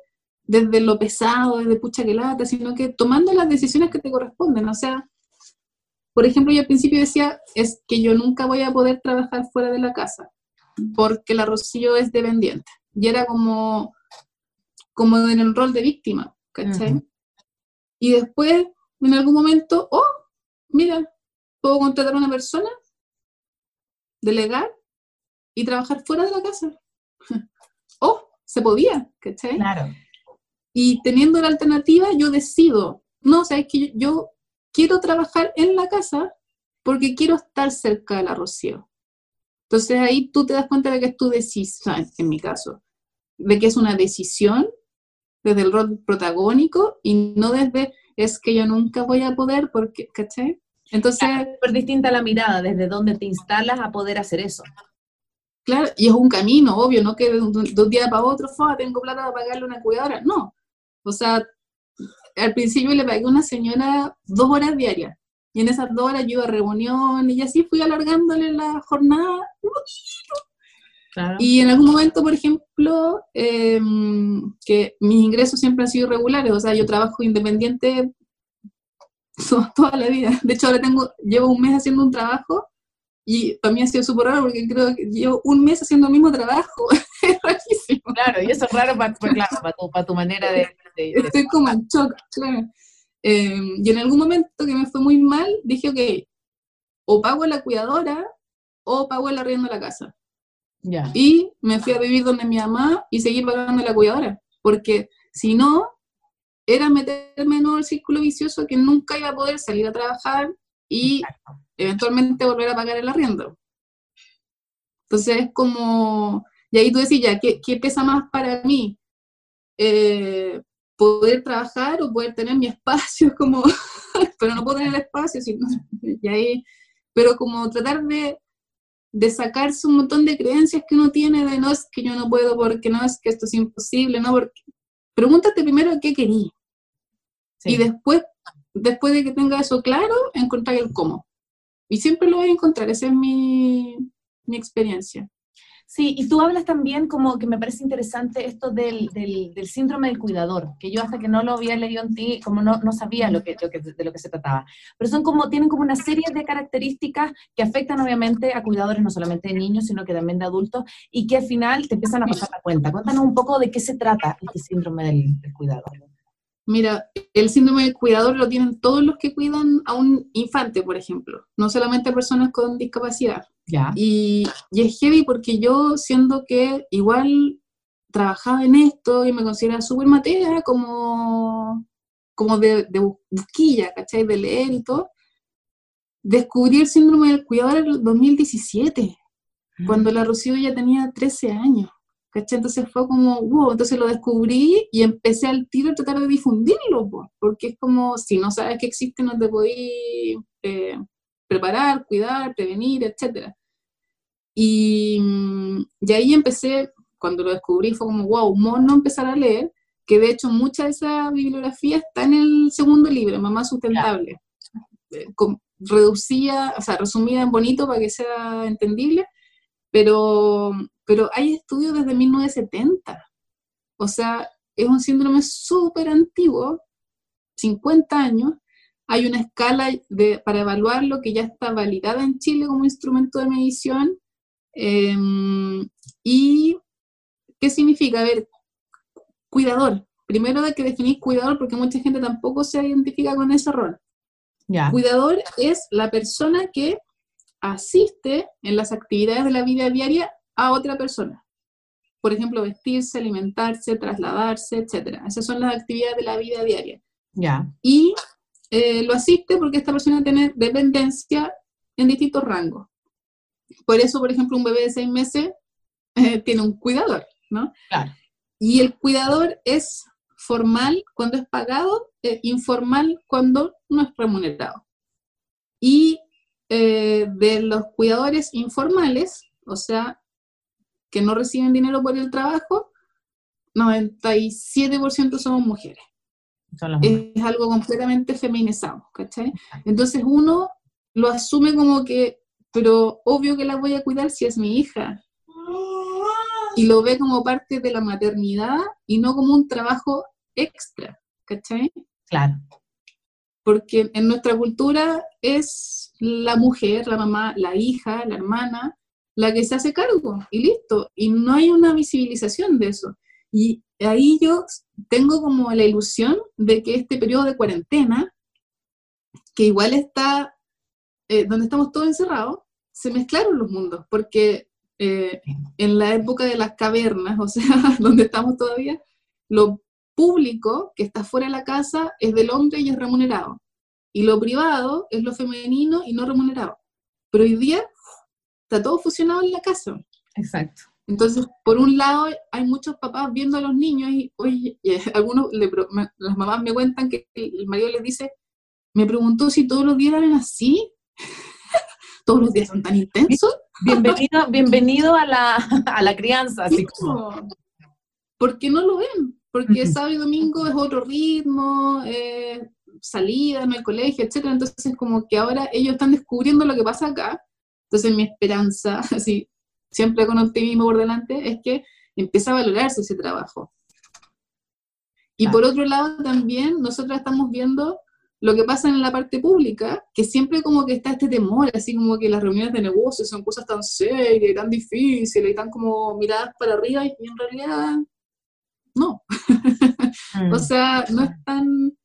desde lo pesado, desde pucha que lata, sino que tomando las decisiones que te corresponden. O sea, por ejemplo, yo al principio decía, es que yo nunca voy a poder trabajar fuera de la casa porque la Rocío es dependiente. Y era como, como en el rol de víctima, ¿cachai? Y después, en algún momento, oh, mira, puedo contratar a una persona, delegar y trabajar fuera de la casa. oh, se podía, ¿cachai? Claro. Y teniendo la alternativa, yo decido, no, o sea, es que yo, quiero trabajar en la casa porque quiero estar cerca de la Rocío. Entonces ahí tú te das cuenta de que es tu decisión, en mi caso, de que es una decisión desde el rol protagónico y no desde es que yo nunca voy a poder porque, ¿caché? Entonces... Es súper distinta la mirada, desde dónde te instalas a poder hacer eso. Claro, y es un camino, obvio, no que de un, de un día para otro, "Fua, tengo plata para pagarle una cuidadora. No. O sea, al principio le pagué a una señora dos horas diarias. Y en esas dos horas yo iba a reuniones y así fui alargándole la jornada. Claro. Y en algún momento, por ejemplo, em, que mis ingresos siempre han sido irregulares, o sea, yo trabajo independiente to- toda la vida. De hecho, ahora tengo, llevo un mes haciendo un trabajo y para mí ha sido súper raro porque creo que llevo un mes haciendo el mismo trabajo. es rarísimo. Claro, y eso es raro para, claro, para, tu, para tu manera de... de- de- Estoy como en shock, claro. Em, y en algún momento que me fue muy mal, dije, ok, o pago a la cuidadora o pago el arriendo de la casa. ya. Y me fui a vivir donde mi mamá y seguí pagando a la cuidadora, porque si no, era meterme en un círculo vicioso que nunca iba a poder salir a trabajar y Exacto. eventualmente volver a pagar el arriendo. Entonces es como, y ahí tú decís ya, ¿qué, qué pesa más para mí? Eh, poder trabajar o poder tener mi espacio, como, pero no puedo tener espacio, sino- y ahí, pero como tratar de, de sacarse un montón de creencias que uno tiene de no es que yo no puedo porque no es que esto es imposible, no porque... Pregúntate primero qué querí Sí. y después, después de que tenga eso claro, encontrar el cómo. Y siempre lo voy a encontrar, esa es mi, mi experiencia. Sí, y tú hablas también como que me parece interesante esto del, del, del síndrome del cuidador, que yo hasta que no lo había leído en ti, como no, no sabía lo que, lo que, de lo que se trataba. Pero son como, tienen como una serie de características que afectan obviamente a cuidadores, no solamente de niños, sino que también de adultos, y que al final te empiezan a pasar la cuenta. Cuéntanos un poco de qué se trata este síndrome del, del cuidador. Mira, el síndrome del cuidador lo tienen todos los que cuidan a un infante, por ejemplo, no solamente personas con discapacidad. Ya. Y, y es heavy porque yo, siendo que igual trabajaba en esto y me consideraba súper matea, como, como de, de bu- busquilla, ¿cachai? De leer y todo, descubrí el síndrome del cuidador en el 2017, cuando la Rocío ya tenía 13 años. ¿Cachai? Entonces fue como, wow, entonces lo descubrí y empecé al tiro a tratar de difundirlo, po, porque es como, si no sabes que existe, no te podís eh, preparar, cuidar, prevenir, etc. Y, mm, y ahí empecé, cuando lo descubrí, fue como, wow, mono empezar a leer, que de hecho mucha de esa bibliografía está en el segundo libro, Mamá Sustentable. Eh, con- reducida, o sea, resumida en bonito para que sea entendible, pero, pero hay estudios desde 1970. O sea, es un síndrome súper antiguo, 50 años. Hay una escala de, para evaluarlo que ya está validada en Chile como instrumento de medición. Em, ¿Y qué significa? A ver, cuidador. Primero hay que definir cuidador porque mucha gente tampoco se identifica con ese rol. Ya. Cuidador es la persona que asiste en las actividades de la vida diaria a otra persona. Por ejemplo, vestirse, alimentarse, trasladarse, etc. Esas son las actividades de la vida diaria. Ya. Y eh, lo asiste porque esta persona tiene dependencia en distintos rangos. Por eso, por ejemplo, un bebé de seis meses eh, tiene un cuidador, ¿no? Claro. Y el cuidador es formal cuando es pagado, eh, informal cuando no es remunerado. Y eh, de los cuidadores informales, o sea, que no reciben dinero por el trabajo, 97% somos mujeres. Es algo completamente feminizado, ¿cachai? Entonces uno lo asume como que, pero obvio que la voy a cuidar si es mi hija. Y lo ve como parte de la maternidad y no como un trabajo extra, ¿cachai? Claro. porque en nuestra cultura es la mujer, la mamá, la hija, la hermana, la que se hace cargo y listo. Y no hay una visibilización de eso. Y ahí yo tengo como la ilusión de que este periodo de cuarentena, que igual está, eh, donde estamos todos encerrados, se mezclaron los mundos, porque eh, en la época de las cavernas, o sea, donde estamos todavía, lo público que está fuera de la casa es del hombre y es remunerado. Y lo privado es lo femenino y no remunerado. Pero hoy día está todo fusionado en la casa. Exacto. Entonces, por un lado, hay muchos papás viendo a los niños y, oye, y algunos, le me- las mamás me cuentan que el, el marido les dice, me preguntó si todos los días eran así. todos los días son tan intensos. bienvenido, bienvenido a la, a la crianza, así como. Porque no lo ven, porque sábado y domingo es otro ritmo, eh, salida, no hay colegio, etcétera. Entonces, como que ahora ellos están descubriendo lo que pasa acá. Entonces, mi esperanza, así, siempre con optimismo por delante, es que empieza a valorarse ese trabajo. Y por otro lado, también nosotros estamos viendo lo que pasa en la parte pública, que siempre como que está este temor, así como que las reuniones de negocios son cosas tan serias, tan difíciles, y tan como miradas para arriba, y en realidad no. o mm. sea, no es tan,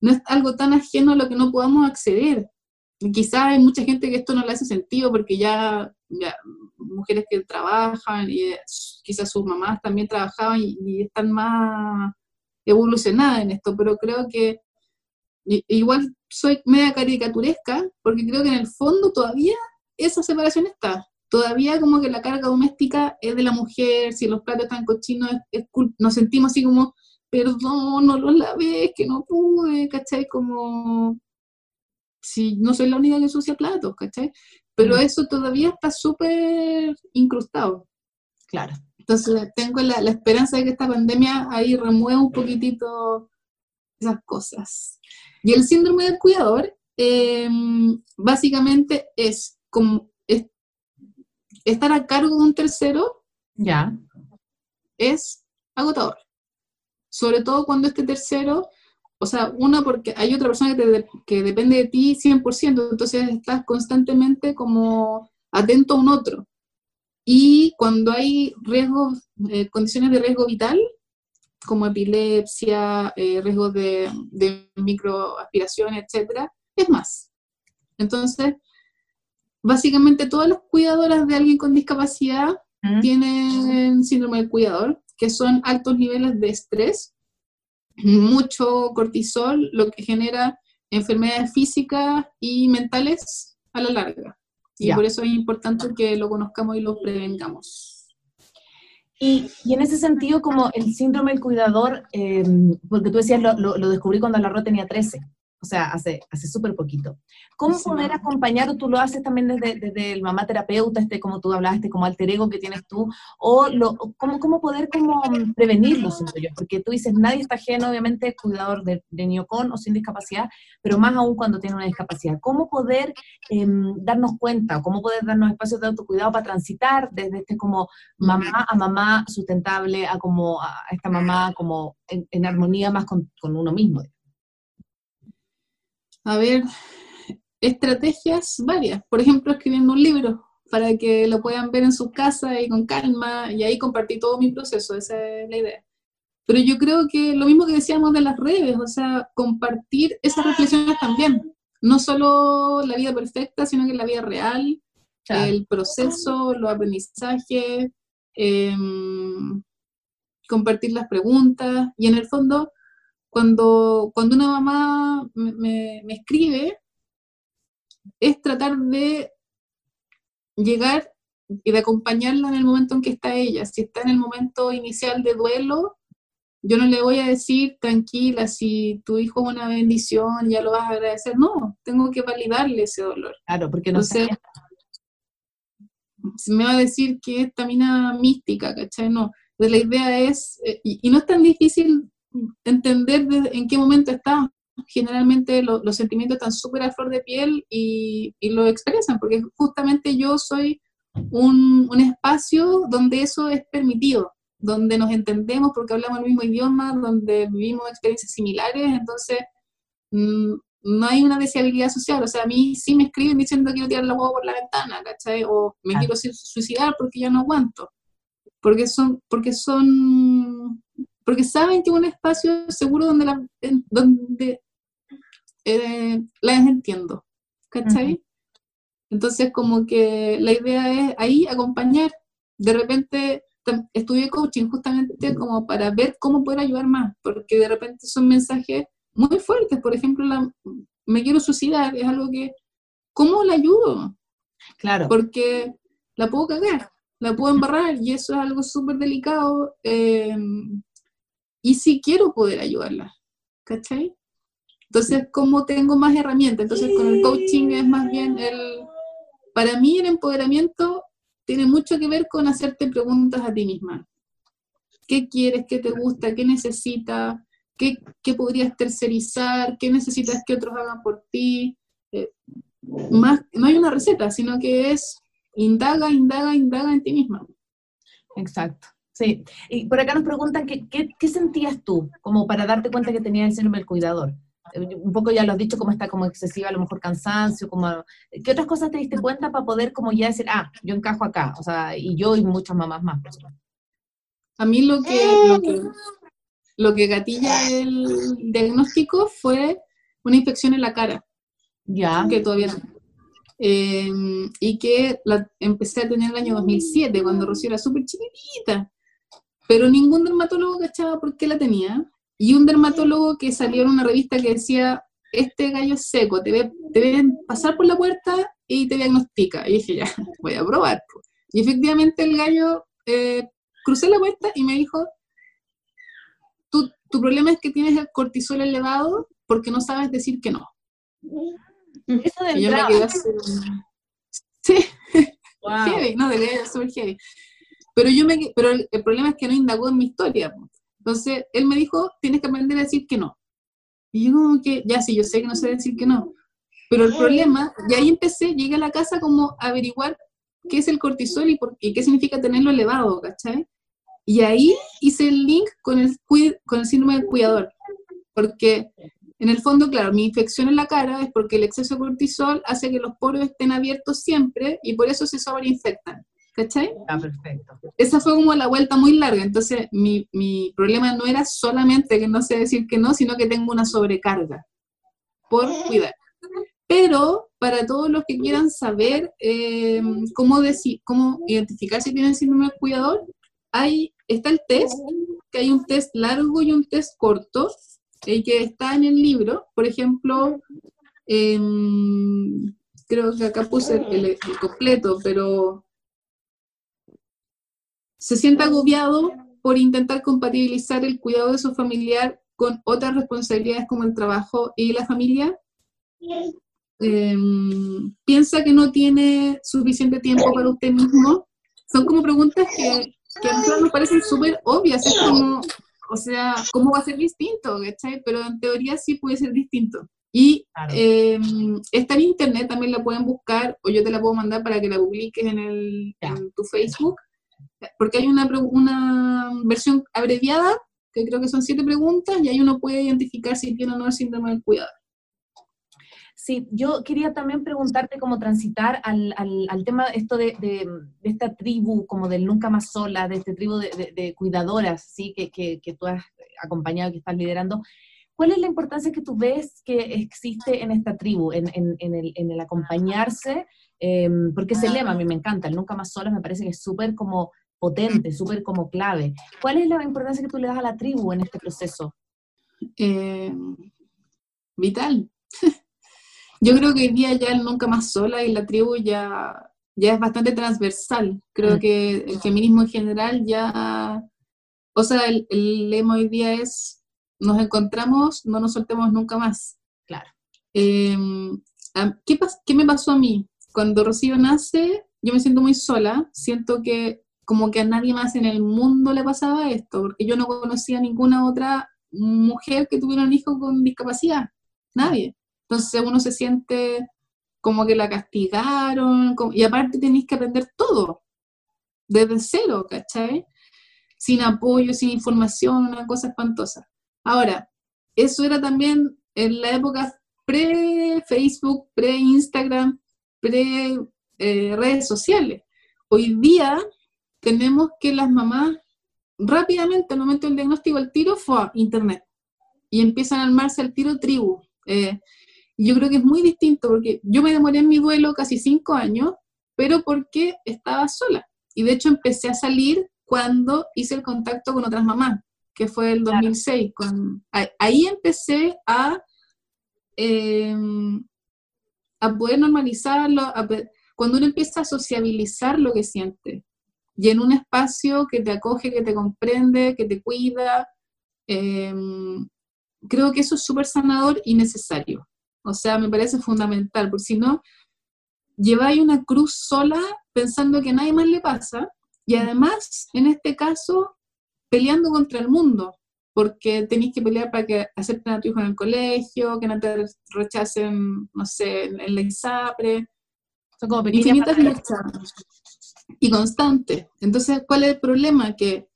no es algo tan ajeno a lo que no podamos acceder. Quizás hay mucha gente que esto no le hace sentido porque ya, mujeres que trabajan y quizás sus mamás también trabajaban y están más evolucionadas en esto, pero creo que igual soy media caricaturesca, porque creo que en el fondo todavía esa separación está. Todavía como que la carga doméstica es de la mujer, si los platos están cochinos, nos sentimos así como, perdón, no los lavé, que no pude, ¿cachai? Como, si no soy la única que sucia platos, ¿cachai? Pero eso todavía está súper incrustado. Claro. Entonces tengo la, la, esperanza de que esta pandemia ahí remueva un poquitito esas cosas. Y el síndrome del cuidador em, básicamente es como estar a cargo de un tercero. Ya. Es agotador. Sobre todo cuando este tercero, o sea, uno porque hay otra persona que, que depende de ti 100%, entonces estás constantemente como atento a un otro. Y cuando hay riesgos, eh, condiciones de riesgo vital, como epilepsia, eh, riesgos de, de microaspiración, etcétera, es más. Entonces, básicamente todas las cuidadoras de alguien con discapacidad tienen síndrome del cuidador, que son altos niveles de estrés, mucho cortisol, lo que genera enfermedades físicas y mentales a la larga. Y por eso es importante que lo conozcamos y lo prevengamos. Y, y, en ese sentido, como el síndrome del cuidador, eh, porque tú decías, lo, lo, lo descubrí cuando la Ro tenía 13 o sea, hace hace súper poquito. ¿Cómo poder acompañar, o tú lo haces también desde, desde, el mamá terapeuta, este, como tú hablaste, como alter ego que tienes tú, o lo, cómo, cómo poder como prevenirlo, siento yo? Porque tú dices, nadie está ajeno, obviamente, cuidador de, de niño con o sin discapacidad, pero más aún cuando tiene una discapacidad. ¿Cómo poder em, darnos cuenta, o cómo poder darnos espacios de autocuidado para transitar desde este como mamá a mamá sustentable, a como a esta mamá como en, en armonía más con, con uno mismo? A ver, estrategias varias. Por ejemplo, escribiendo un libro para que lo puedan ver en su casa y con calma, y ahí compartir todo mi proceso, esa es la idea. Pero yo creo que lo mismo que decíamos de las redes, o sea, compartir esas reflexiones también. No solo la vida perfecta, sino que la vida real, el proceso, los aprendizajes, em, compartir las preguntas, y en el fondo cuando, cuando una mamá me, escribe, es tratar de llegar y de acompañarla en el momento en que está ella. Si está en el momento inicial de duelo, yo no le voy a decir, tranquila, si tu hijo es una bendición, ya lo vas a agradecer. No, tengo que validarle ese dolor. Claro, porque no sé. Me va a decir que es tamina mística, ¿cachai? No. la idea es, eh, y, no es tan difícil entender en qué momento está. Generalmente los sentimientos están súper a flor de piel y, lo expresan, porque justamente yo soy un, espacio donde eso es permitido, donde nos entendemos porque hablamos el mismo idioma, donde vivimos experiencias similares, entonces mm, no hay una deseabilidad social. O sea, a mí sí me escriben diciendo que quiero tirar la huevo por la ventana, ¿cachai? O me quiero suicidar porque ya no aguanto. Porque son, porque son porque saben que es un espacio seguro donde, la, donde eh, las entiendo, ¿cachai? Entonces, como que la idea es ahí acompañar. De repente, estudié coaching justamente como para ver cómo poder ayudar más, porque de repente son mensajes muy fuertes. Por ejemplo, la, me quiero suicidar, es algo que, ¿cómo la ayudo? Claro. Porque la puedo cagar, la puedo embarrar y eso es algo súper delicado. Eh, y si quiero poder ayudarla, ¿cachai? Entonces, ¿cómo tengo más herramientas? Entonces, con el coaching es más bien el, para mí el empoderamiento tiene mucho que ver con hacerte preguntas a ti misma. ¿Qué quieres? ¿Qué te gusta? ¿Qué necesitas? ¿Qué, qué podrías tercerizar? ¿Qué necesitas que otros hagan por ti? Eh, más, no hay una receta, sino que es indaga, indaga, indaga en ti misma. Exacto. Sí, y por acá nos preguntan qué, qué, sentías tú, como para darte cuenta que tenías el síndrome del cuidador. Eh, un poco ya lo has dicho, como está como excesiva, a lo mejor cansancio, como... ¿Qué otras cosas te diste cuenta para poder como ya decir, ah, yo encajo acá? O sea, y yo y muchas mamás más, A mí lo que, lo que, lo que gatilla el diagnóstico fue una infección en la cara. Ya. Que todavía no. Em, y que la empecé a tener el año 2007, cuando Rocío era súper chiquitita. Pero ningún dermatólogo cachaba por qué la tenía. Y un dermatólogo que salió en una revista que decía, este gallo es seco, te ve, te pasar por la puerta y te diagnostica. Y dije, ya, voy a probar. Y efectivamente el gallo, eh, crucé la puerta y me dijo, tu, tu problema es que tienes el cortisol elevado porque no sabes decir que no. Eso de entrada. Sí, heavy, no, de verdad, súper heavy. Pero, yo me, pero el, problema es que no indagó en mi historia. Entonces, él me dijo, tienes que aprender a decir que no. Y yo como que, ya sí, yo sé que no sé decir que no. Pero el problema, y ahí empecé, llegué a la casa como a averiguar qué es el cortisol y, por, y qué significa tenerlo elevado, ¿cachai? Y ahí hice el link con el, con el síndrome del cuidador. Porque en el fondo, claro, mi infección en la cara es porque el exceso de cortisol hace que los poros estén abiertos siempre y por eso se sobreinfectan. ¿Cachai? Ah, perfecto. Esa fue como la vuelta muy larga. Entonces, mi, mi problema no era solamente que no sé decir que no, sino que tengo una sobrecarga por cuidar. Pero para todos los que quieran saber eh, cómo, decir, cómo identificar si tienen síndrome del cuidador, hay, está el test, que hay un test largo y un test corto el que está en el libro, por ejemplo, creo que acá puse el, completo, pero se siente agobiado por intentar compatibilizar el cuidado de su familiar con otras responsabilidades como el trabajo y la familia. Em, piensa que no tiene suficiente tiempo para usted mismo. Son como preguntas que, que a nosotros nos parecen súper obvias. Es como, o sea, ¿cómo va a ser distinto? Pero en teoría sí puede ser distinto. Y em, está en internet, también la pueden buscar, o yo te la puedo mandar para que la publiques en, el, tu Facebook, porque hay una, una versión abreviada, que creo que son siete preguntas, y ahí uno puede identificar si tiene o no el síndrome del cuidado. Sí, yo quería también preguntarte cómo transitar al, al, tema esto de, de, esta tribu, como del nunca más sola, de esta tribu de, cuidadoras, ¿sí? Que, que, que, tú has acompañado, que estás liderando. ¿Cuál es la importancia que tú ves que existe en esta tribu, en, en, en, el, en el, acompañarse? Em, porque ese lema a mí me encanta, el nunca más sola me parece que es súper como potente, súper como clave. ¿Cuál es la importancia que tú le das a la tribu en este proceso? Eh, vital. Yo creo que hoy día ya el Nunca Más Sola y la tribu ya, ya es bastante transversal. Creo mm. que el feminismo en general ya, o sea, el, lema hoy día es, nos encontramos, no nos soltemos nunca más. Claro. Em, ¿qué, ¿Qué me pasó a mí? Cuando Rocío nace, yo me siento muy sola, siento que como que a nadie más en el mundo le pasaba esto, porque yo no conocía ninguna otra mujer que tuviera un hijo con discapacidad, nadie. Entonces uno se siente como que la castigaron, y aparte tenéis que aprender todo, desde cero, ¿cachai? Sin apoyo, sin información, una cosa espantosa. Ahora, eso era también en la época pre-Facebook, pre-Instagram, pre-redes eh, sociales. Hoy día tenemos que las mamás rápidamente, al momento del diagnóstico, el tiro fue a Internet. Y empiezan a armarse el tiro tribu. Eh, yo creo que es muy distinto porque yo me demoré en mi duelo casi cinco años, pero porque estaba sola. Y de hecho empecé a salir cuando hice el contacto con otras mamás, que fue el 2006. Con, ahí empecé a, em, a poder normalizarlo, cuando uno empieza a sociabilizar lo que siente, y en un espacio que te acoge, que te comprende, que te cuida, em, creo que eso es súper sanador y necesario. O sea, me parece fundamental, porque si no, lleváis una cruz sola pensando que a nadie más le pasa y además, en este caso, peleando contra el mundo, porque tenéis que pelear para que acepten a tu hijo en el colegio, que no te rechacen, no sé, en la ISAPRE. Son como infinitas luchas. Y constante. Entonces, ¿cuál es el problema? Que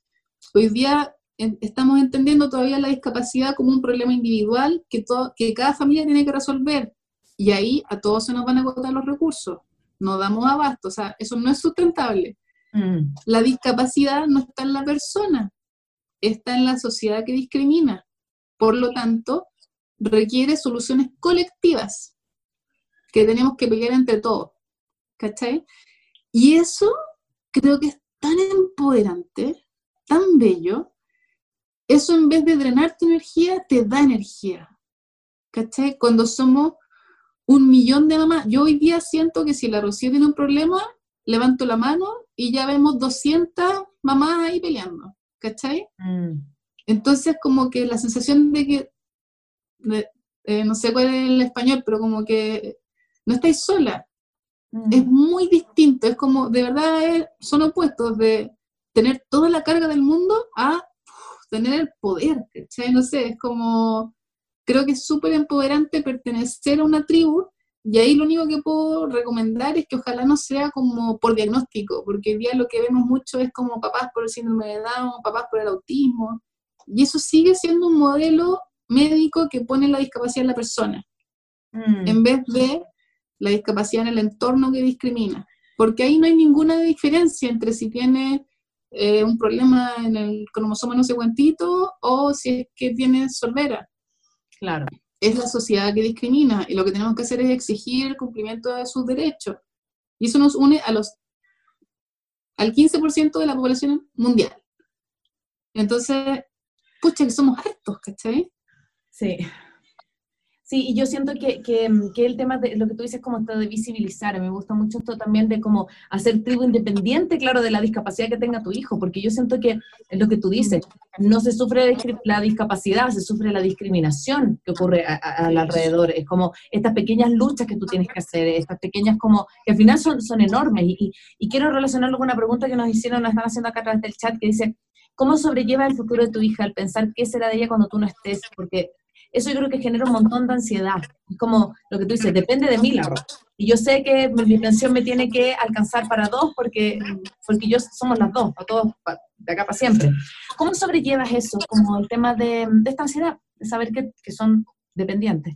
hoy día estamos entendiendo todavía la discapacidad como un problema individual que, que cada familia tiene que resolver. Y ahí a todos se nos van a agotar los recursos. No damos abasto. O sea, eso no es sustentable. Mm. La discapacidad no está en la persona, está en la sociedad que discrimina. Por lo tanto, requiere soluciones colectivas que tenemos que pelear entre todos. ¿Cachai? Y eso creo que es tan empoderante, tan bello. Eso en vez de drenar tu energía, te da energía. ¿Cachai? Cuando somos un millón de mamás, yo hoy día siento que si la Rocío tiene un problema, levanto la mano y ya vemos 200 mamás ahí peleando. ¿cachai? Mm. Entonces, como que la sensación de que, eh, no sé cuál es el español, pero como que no estáis sola. Mm. Es muy distinto, es como, de verdad, son opuestos de tener toda la carga del mundo a tener el poder, ¿cachai? No sé, es como, creo que es súper empoderante pertenecer a una tribu y ahí lo único que puedo recomendar es que ojalá no sea como por diagnóstico, porque hoy día lo que vemos mucho es como papás por el síndrome de Down, papás por el autismo, y eso sigue siendo un modelo médico que pone la discapacidad en la persona, mm. en vez de la discapacidad en el entorno que discrimina, porque ahí no hay ninguna diferencia entre si tiene eh, un problema en el cromosoma no sé cuentito o si es que tiene solvera. Claro es la sociedad que discrimina y lo que tenemos que hacer es exigir el cumplimiento de sus derechos. Y eso nos une a los, al 15% de la población mundial. Entonces, pucha, que somos hartos, ¿cachai? Sí. Sí, y yo siento que, que, que, el tema de lo que tú dices como esto de visibilizar, me gusta mucho esto también de como hacer tribu independiente, claro, de la discapacidad que tenga tu hijo, porque yo siento que es lo que tú dices, no se sufre la discapacidad, se sufre la discriminación que ocurre al alrededor, es como estas pequeñas luchas que tú tienes que hacer, estas pequeñas como, que al final son, son enormes, y, y quiero relacionarlo con una pregunta que nos hicieron, nos están haciendo acá a través del chat, que dice, ¿cómo sobrelleva el futuro de tu hija al pensar qué será de ella cuando tú no estés? Porque eso yo creo que genera un montón de ansiedad. Es como lo que tú dices, depende de mí la Y yo sé que mi pensión me tiene que alcanzar para dos porque, porque yo somos las dos, para todos, de acá para siempre. ¿Cómo sobrellevas eso, como el tema de, esta ansiedad, de saber que, que son dependientes?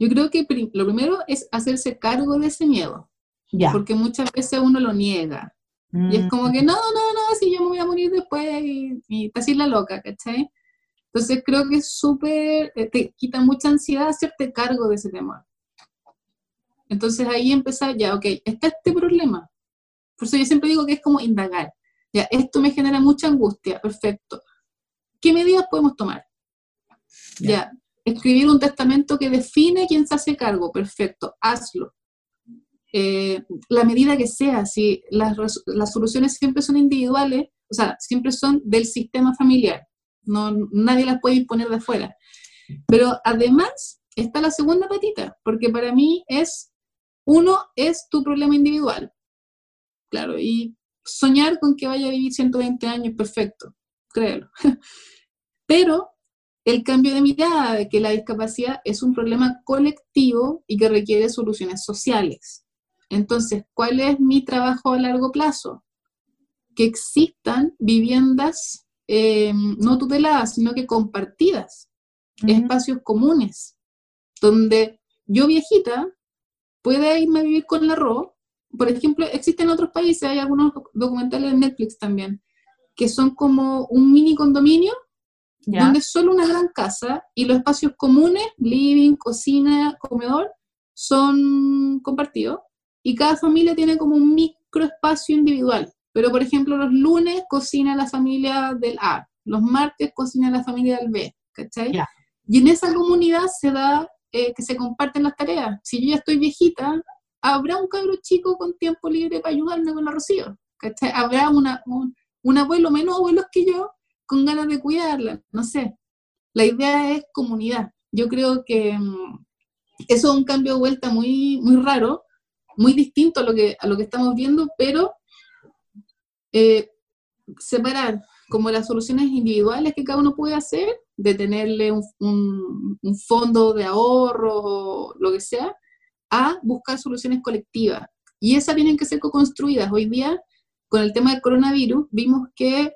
Yo creo que lo primero es hacerse cargo de ese miedo. Ya. Porque muchas veces uno lo niega. Y es como que, mm. no, no, no, si yo me voy a morir después y, y así la loca, ¿cachai? Entonces creo que es súper, eh, te quita mucha ansiedad hacerte cargo de ese tema. Entonces ahí empezar, ya, ok, está este problema. Por eso yo siempre digo que es como indagar. Ya, esto me genera mucha angustia, perfecto. ¿Qué medidas podemos tomar? Ya, escribir un testamento que define quién se hace cargo, perfecto, hazlo. Eh, la medida que sea, si las, las soluciones siempre son individuales, o sea, siempre son del sistema familiar no, nadie las puede imponer de afuera. Pero además está la segunda patita, porque para mí es, uno es tu problema individual, claro, y soñar con que vaya a vivir 120 años, perfecto, créelo. Pero el cambio de mirada de que la discapacidad es un problema colectivo y que requiere soluciones sociales. Entonces, ¿cuál es mi trabajo a largo plazo? Que existan viviendas eh, no tuteladas, sino que compartidas, espacios comunes, donde yo viejita pueda irme a vivir con la RO. Por ejemplo, existen otros países, hay algunos documentales de Netflix también, que son como un mini condominio, donde es solo una gran casa y los espacios comunes, living, cocina, comedor, son compartidos y cada familia tiene como un microespacio individual. Pero, por ejemplo, los lunes cocina la familia del A, los martes cocina la familia del B, ¿cachai? Y en esa comunidad se da eh, que se comparten las tareas. Si yo ya estoy viejita, habrá un cabro chico con tiempo libre para ayudarme con la rocío, ¿cachai? Habrá una, un, abuelo menos abuelos que yo con ganas de cuidarla, no sé. La idea es comunidad. Yo creo que, mm, eso es un cambio de vuelta muy, muy raro, muy distinto a lo que, a lo que estamos viendo, pero eh, separar como las soluciones individuales que cada uno puede hacer, de tenerle un, fondo de ahorro o lo que sea, a buscar soluciones colectivas. Y esas tienen que ser co-construidas. Hoy día, con el tema del coronavirus, vimos que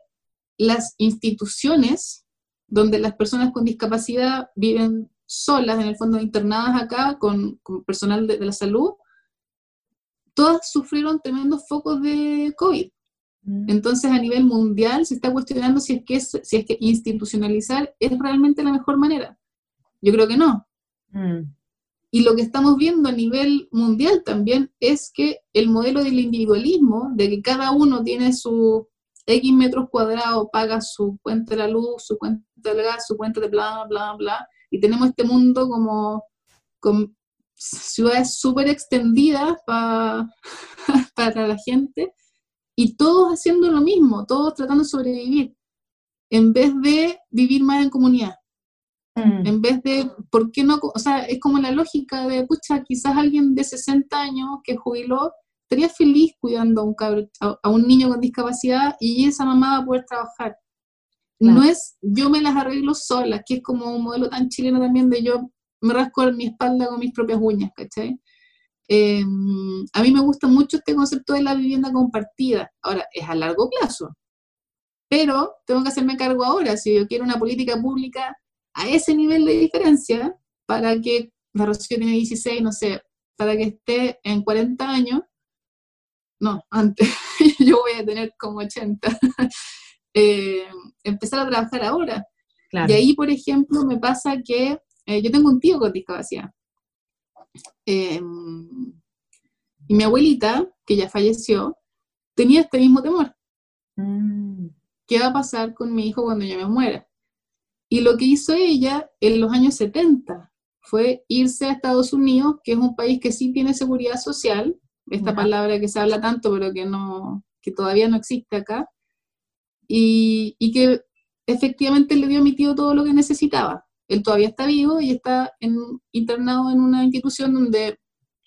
las instituciones donde las personas con discapacidad viven solas, en el fondo internadas acá, con, personal de, la salud, todas sufrieron tremendos focos de COVID. Mm. Entonces, a nivel mundial se está cuestionando si es, que si es que institucionalizar es realmente la mejor manera. Yo creo que no. Mm. Y lo que estamos viendo a nivel mundial también es que el modelo del individualismo, de que cada uno tiene su X metros cuadrados, paga su cuenta de la luz, su cuenta del gas, su cuenta de bla, bla, bla, y tenemos este mundo como con ciudades súper extendidas para la gente, y todos haciendo lo mismo, todos tratando de sobrevivir, en vez de vivir más en comunidad. Mm. En vez de, ¿por qué no? O sea, es como la lógica de, pucha, quizás alguien de 60 años que jubiló estaría feliz cuidando a un, a, un niño con discapacidad y esa mamá va a poder trabajar. No es yo me las arreglo sola, que es como un modelo tan chileno también de yo me rasco mi espalda con mis propias uñas, ¿cachai? Em, a mí me gusta mucho este concepto de la vivienda compartida. Ahora, es a largo plazo, pero tengo que hacerme cargo ahora. Si yo quiero una política pública a ese nivel de diferencia, para que la Rocío tiene 16, no sé, para que esté en 40 años, no, antes, yo voy a tener como 80, eh, empezar a trabajar ahora. Y ahí, por ejemplo, me pasa que eh, yo tengo un tío con discapacidad. Em, y mi abuelita, que ya falleció, tenía este mismo temor. Mm. ¿Qué va a pasar con mi hijo cuando yo me muera? Y lo que hizo ella en los años 70 fue irse a Estados Unidos, que es un país que sí tiene seguridad social, esta palabra que se habla tanto, pero que, no, que todavía no existe acá, y, y, que efectivamente le dio a mi tío todo lo que necesitaba. Él todavía está vivo y está en, internado en una institución donde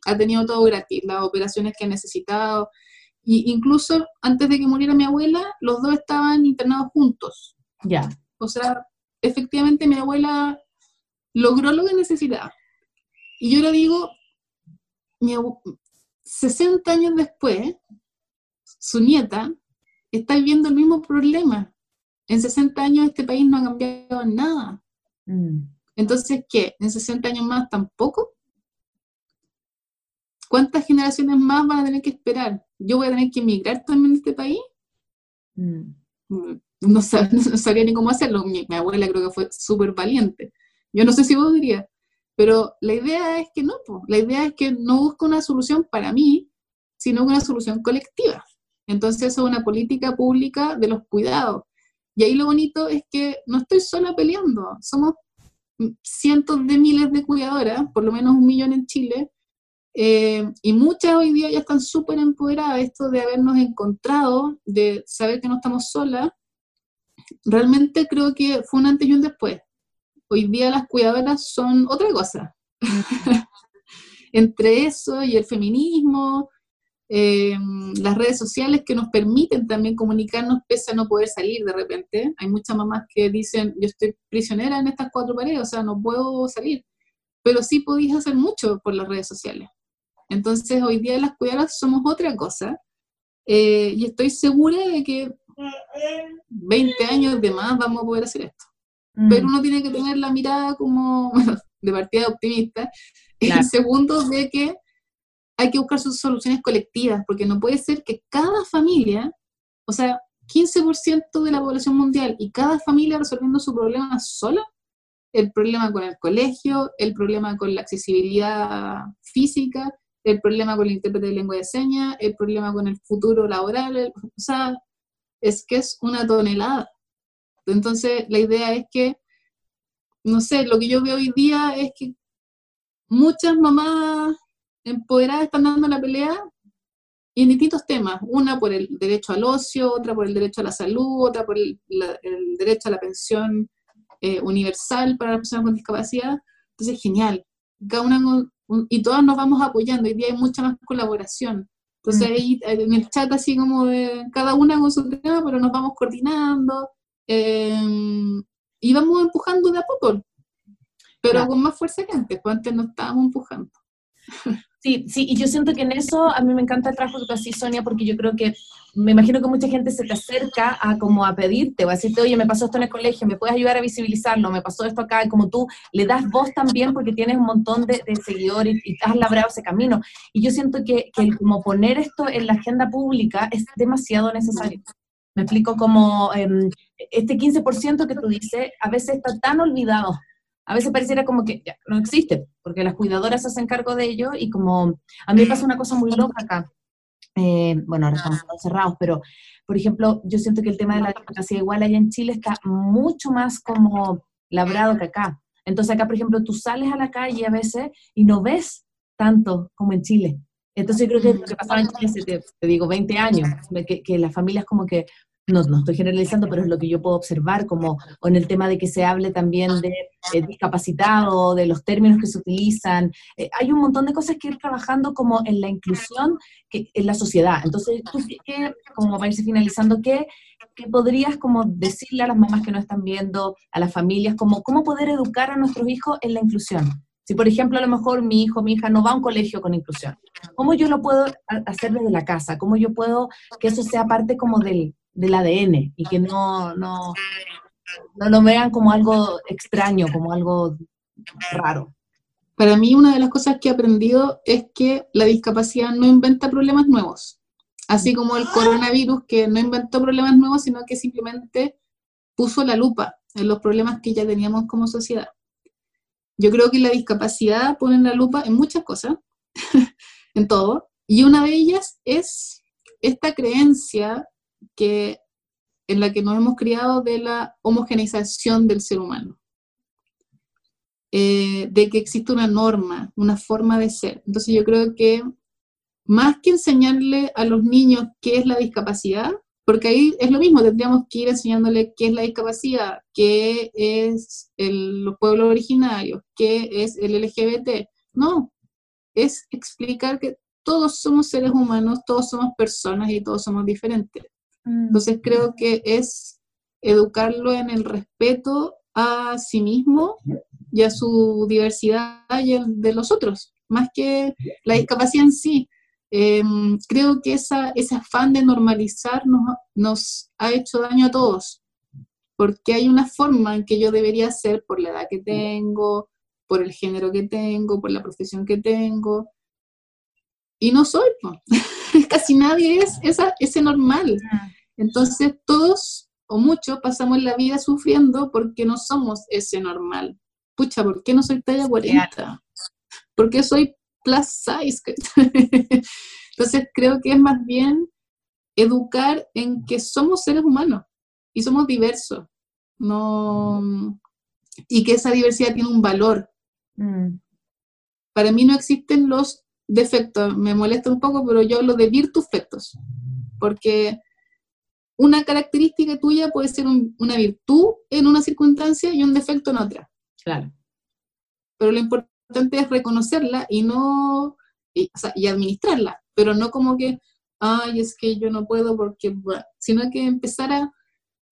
ha tenido todo gratis, las operaciones que ha necesitado, y incluso antes de que muriera mi abuela, los dos estaban internados juntos. Ya. O sea, efectivamente mi abuela logró lo que necesitaba. Y yo le digo, 60 años después, su nieta está viviendo el mismo problema. En 60 años este país no ha cambiado nada. Mm. Entonces, ¿qué? ¿En 60 años más tampoco? ¿Cuántas generaciones más van a tener que esperar? ¿Yo voy a tener que emigrar también a este país? Mm. Mm no, sabía ni cómo hacerlo. Mi, abuela creo que fue súper valiente. Yo no sé si vos dirías, pero la idea es que no, la idea es que no busco una solución para mí, sino una solución colectiva. Entonces eso es una política pública de los cuidados. Y ahí lo bonito es que no estoy sola peleando, somos cientos de miles de cuidadoras, por lo menos un millón en Chile, eh, y muchas hoy día ya están súper empoderadas, esto de habernos encontrado, de saber que no estamos solas, realmente creo que fue un antes y un después. Hoy día las cuidadoras son otra cosa. Entre eso y el feminismo, eh, las redes sociales que nos permiten también comunicarnos pese a no poder salir de repente. Hay muchas mamás que dicen, yo estoy prisionera en estas cuatro paredes, o sea, no puedo salir. Pero sí podéis hacer mucho por las redes sociales. Entonces, hoy día las cuidadoras somos otra cosa. Eh, y estoy segura de que 20 años de más vamos a poder hacer esto. Mm. Pero uno tiene que tener la mirada como de partida optimista. Y segundo, de que hay que buscar sus soluciones colectivas, porque no puede ser que cada familia, o sea, 15% de la población mundial y cada familia resolviendo su problema sola, el problema con el colegio, el problema con la accesibilidad física, el problema con el intérprete de lengua de señas, el problema con el futuro laboral, o sea, es que es una tonelada. Entonces, la idea es que, no sé, lo que yo veo hoy día es que muchas mamás empoderadas están dando la pelea y en distintos temas, una por el derecho al ocio, otra por el derecho a la salud, otra por el, derecho a la pensión eh, universal para las personas con discapacidad. Entonces, genial. cada una y todas nos vamos apoyando, hoy día hay mucha más colaboración. Entonces mm. ahí en el chat así como de cada una con su tema, pero nos vamos coordinando em, y vamos empujando de a poco, pero con más fuerza que antes, pues antes no estábamos empujando. Sí, sí, y yo siento que en eso a mí me encanta el trabajo que tú haces, Sonia, porque yo creo que me imagino que mucha gente se te acerca a como a pedirte o a decirte, oye, me pasó esto en el colegio, ¿me puedes ayudar a visibilizarlo? Me pasó esto acá, y como tú le das voz también porque tienes un montón de, seguidores y, has labrado ese camino. Y yo siento que, que como poner esto en la agenda pública es demasiado necesario. Me explico como em, este 15% que tú dices a veces está tan olvidado a veces pareciera como que ya, no existe, porque las cuidadoras se hacen cargo de ello y como a mí me pasa una cosa muy loca acá. Eh, bueno, ahora estamos cerrados, pero por ejemplo, yo siento que el tema de la discapacidad igual allá en Chile está mucho más como labrado que acá. Entonces acá, por ejemplo, tú sales a la calle a veces y no ves tanto como en Chile. Entonces yo creo que lo que pasaba en Chile te, digo, 20 años, que, que las familias como que no, no estoy generalizando, pero es lo que yo puedo observar, como o en el tema de que se hable también de, discapacitado, de los términos que se utilizan. Eh, hay un montón de cosas que ir trabajando como en la inclusión que, en la sociedad. Entonces, tú, ¿qué, como para irse finalizando, ¿qué, ¿qué, podrías como decirle a las mamás que no están viendo, a las familias, como cómo poder educar a nuestros hijos en la inclusión? Si, por ejemplo, a lo mejor mi hijo, mi hija no va a un colegio con inclusión, ¿cómo yo lo puedo hacer desde la casa? ¿Cómo yo puedo que eso sea parte como del, del ADN y que no, no, no lo vean como algo extraño, como algo raro. Para mí una de las cosas que he aprendido es que la discapacidad no inventa problemas nuevos, así como el coronavirus que no inventó problemas nuevos, sino que simplemente puso la lupa en los problemas que ya teníamos como sociedad. Yo creo que la discapacidad pone la lupa en muchas cosas, en todo, y una de ellas es esta creencia que, en la que nos hemos criado de la homogeneización del ser humano, eh, de que existe una norma, una forma de ser. Entonces yo creo que más que enseñarle a los niños qué es la discapacidad, porque ahí es lo mismo, tendríamos que ir enseñándole qué es la discapacidad, qué es el, los pueblos originarios, qué es el LGBT. No, es explicar que todos somos seres humanos, todos somos personas y todos somos diferentes. Mm. Entonces creo que es educarlo en el respeto a sí mismo y a su diversidad y el de los otros, más que la discapacidad en sí. Em, creo que esa, ese afán de normalizar nos, ha hecho daño a todos, porque hay una forma en que yo debería ser por la edad que tengo, por el género que tengo, por la profesión que tengo, y no soy, casi nadie es esa, ese normal. Entonces todos o muchos pasamos la vida sufriendo porque no somos ese normal. Pucha, ¿por qué no soy talla 40? ¿Por qué soy plus size? Entonces creo que es más bien educar en que somos seres humanos y somos diversos. No, y que esa diversidad tiene un valor. Mm. Para mí no existen los defectos, me molesta un poco, pero yo hablo de virtufectos, porque una característica tuya puede ser una virtud en una circunstancia y un defecto en otra. Claro. Pero lo importante es reconocerla y no, y, administrarla, pero no como que, ay, es que yo no puedo porque, sino que empezar a,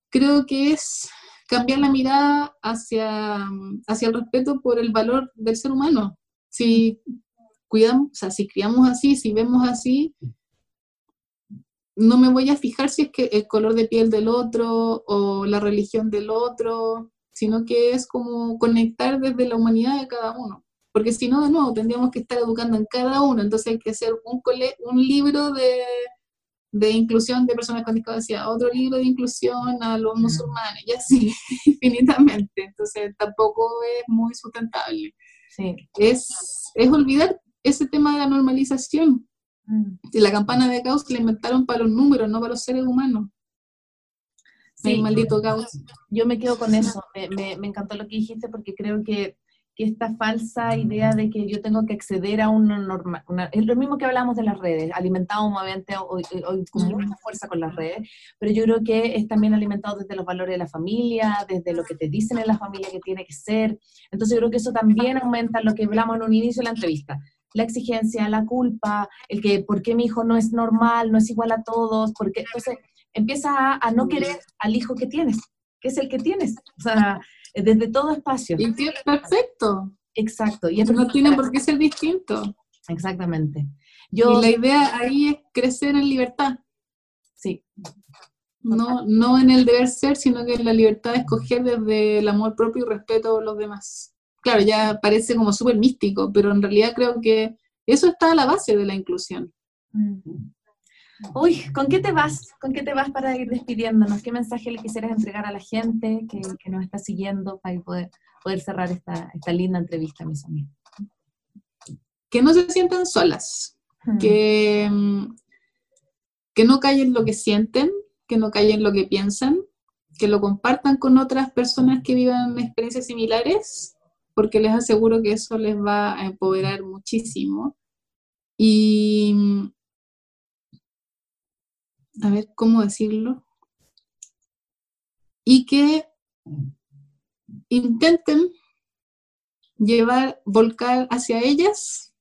creo que es cambiar la mirada hacia, hacia el respeto por el valor del ser humano. Si cuidamos, o sea, si criamos así, si vemos así, no me voy a fijar si es que el color de piel del otro o la religión del otro, sino que es como conectar desde la humanidad de cada uno. Porque si no, de nuevo, tendríamos que estar educando en cada uno, entonces hay que hacer un, un libro de, de inclusión de personas con discapacidad, otro libro de inclusión a los mm. musulmanes, y así, infinitamente. Entonces tampoco es muy sustentable. Sí. Es, es olvidar ese tema de la normalización. Mm. La campana de caos la inventaron para los números, no para los seres humanos. Sí, maldito caos. Yo me quedo con eso. Me, me, encantó lo que dijiste porque creo que, que esta falsa idea de que yo tengo que acceder a una norma, es lo mismo que hablamos de las redes, alimentado obviamente hoy, hoy con mucha fuerza con las redes, pero yo creo que es también alimentado desde los valores de la familia, desde lo que te dicen en la familia que tiene que ser, entonces yo creo que eso también aumenta lo que hablamos en un inicio de la entrevista, la exigencia, la culpa, el que por qué mi hijo no es normal, no es igual a todos, porque entonces empieza a, a no querer al hijo que tienes, que es el que tienes, o sea, desde todo espacio. Y que es perfecto. Exacto. Y no tiene por qué ser distinto. Exactamente. Yo, y la idea ahí es crecer en libertad. Sí. No, no en el deber ser, sino que en la libertad de escoger desde el amor propio y respeto a los demás. Claro, ya parece como súper místico, pero en realidad creo que eso está a la base de la inclusión. Mm. Uy, ¿con qué te vas? ¿Con qué te vas para ir despidiéndonos? ¿Qué mensaje le quisieras entregar a la gente que, nos está siguiendo para poder, poder cerrar esta, linda entrevista, mis amigos? Que no se sientan solas, que, que no callen lo que sienten, que no callen lo que piensan, que lo compartan con otras personas que vivan experiencias similares, porque les aseguro que eso les va a empoderar muchísimo. Y a ver cómo decirlo, y que intenten llevar, volcar hacia ellas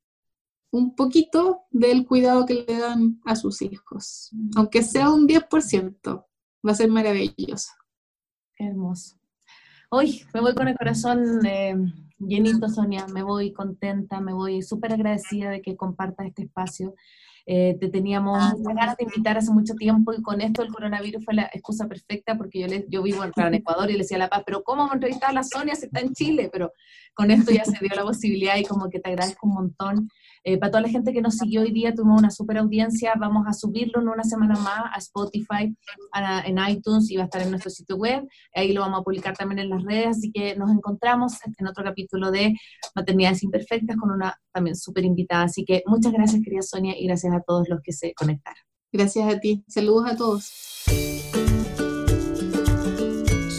un poquito del cuidado que le dan a sus hijos, mm. aunque sea un 10%, va a ser maravilloso. hermoso. Hoy me voy con el corazón eh, llenito, Sonia, me voy contenta, me voy súper agradecida de que compartas este espacio. Eh, te teníamos ah, ganas de invitar hace mucho tiempo y con esto el coronavirus fue la excusa perfecta porque yo, le, yo vivo en, Ecuador y le decía a La Paz, pero ¿cómo vamos a entrevistar a la Sonia si está en Chile? Pero con esto ya se dio la posibilidad y como que te agradezco un montón. Eh, para toda la gente que nos siguió hoy día, tuvimos una super audiencia. Vamos a subirlo en una semana más a Spotify, en iTunes y va a estar en nuestro sitio web. Ahí lo vamos a publicar también en las redes. Así que nos encontramos en otro capítulo de Maternidades Imperfectas con una también súper invitada. Así que muchas gracias, querida Sonia, y gracias a todos los que se conectaron. Gracias a ti. Saludos a todos.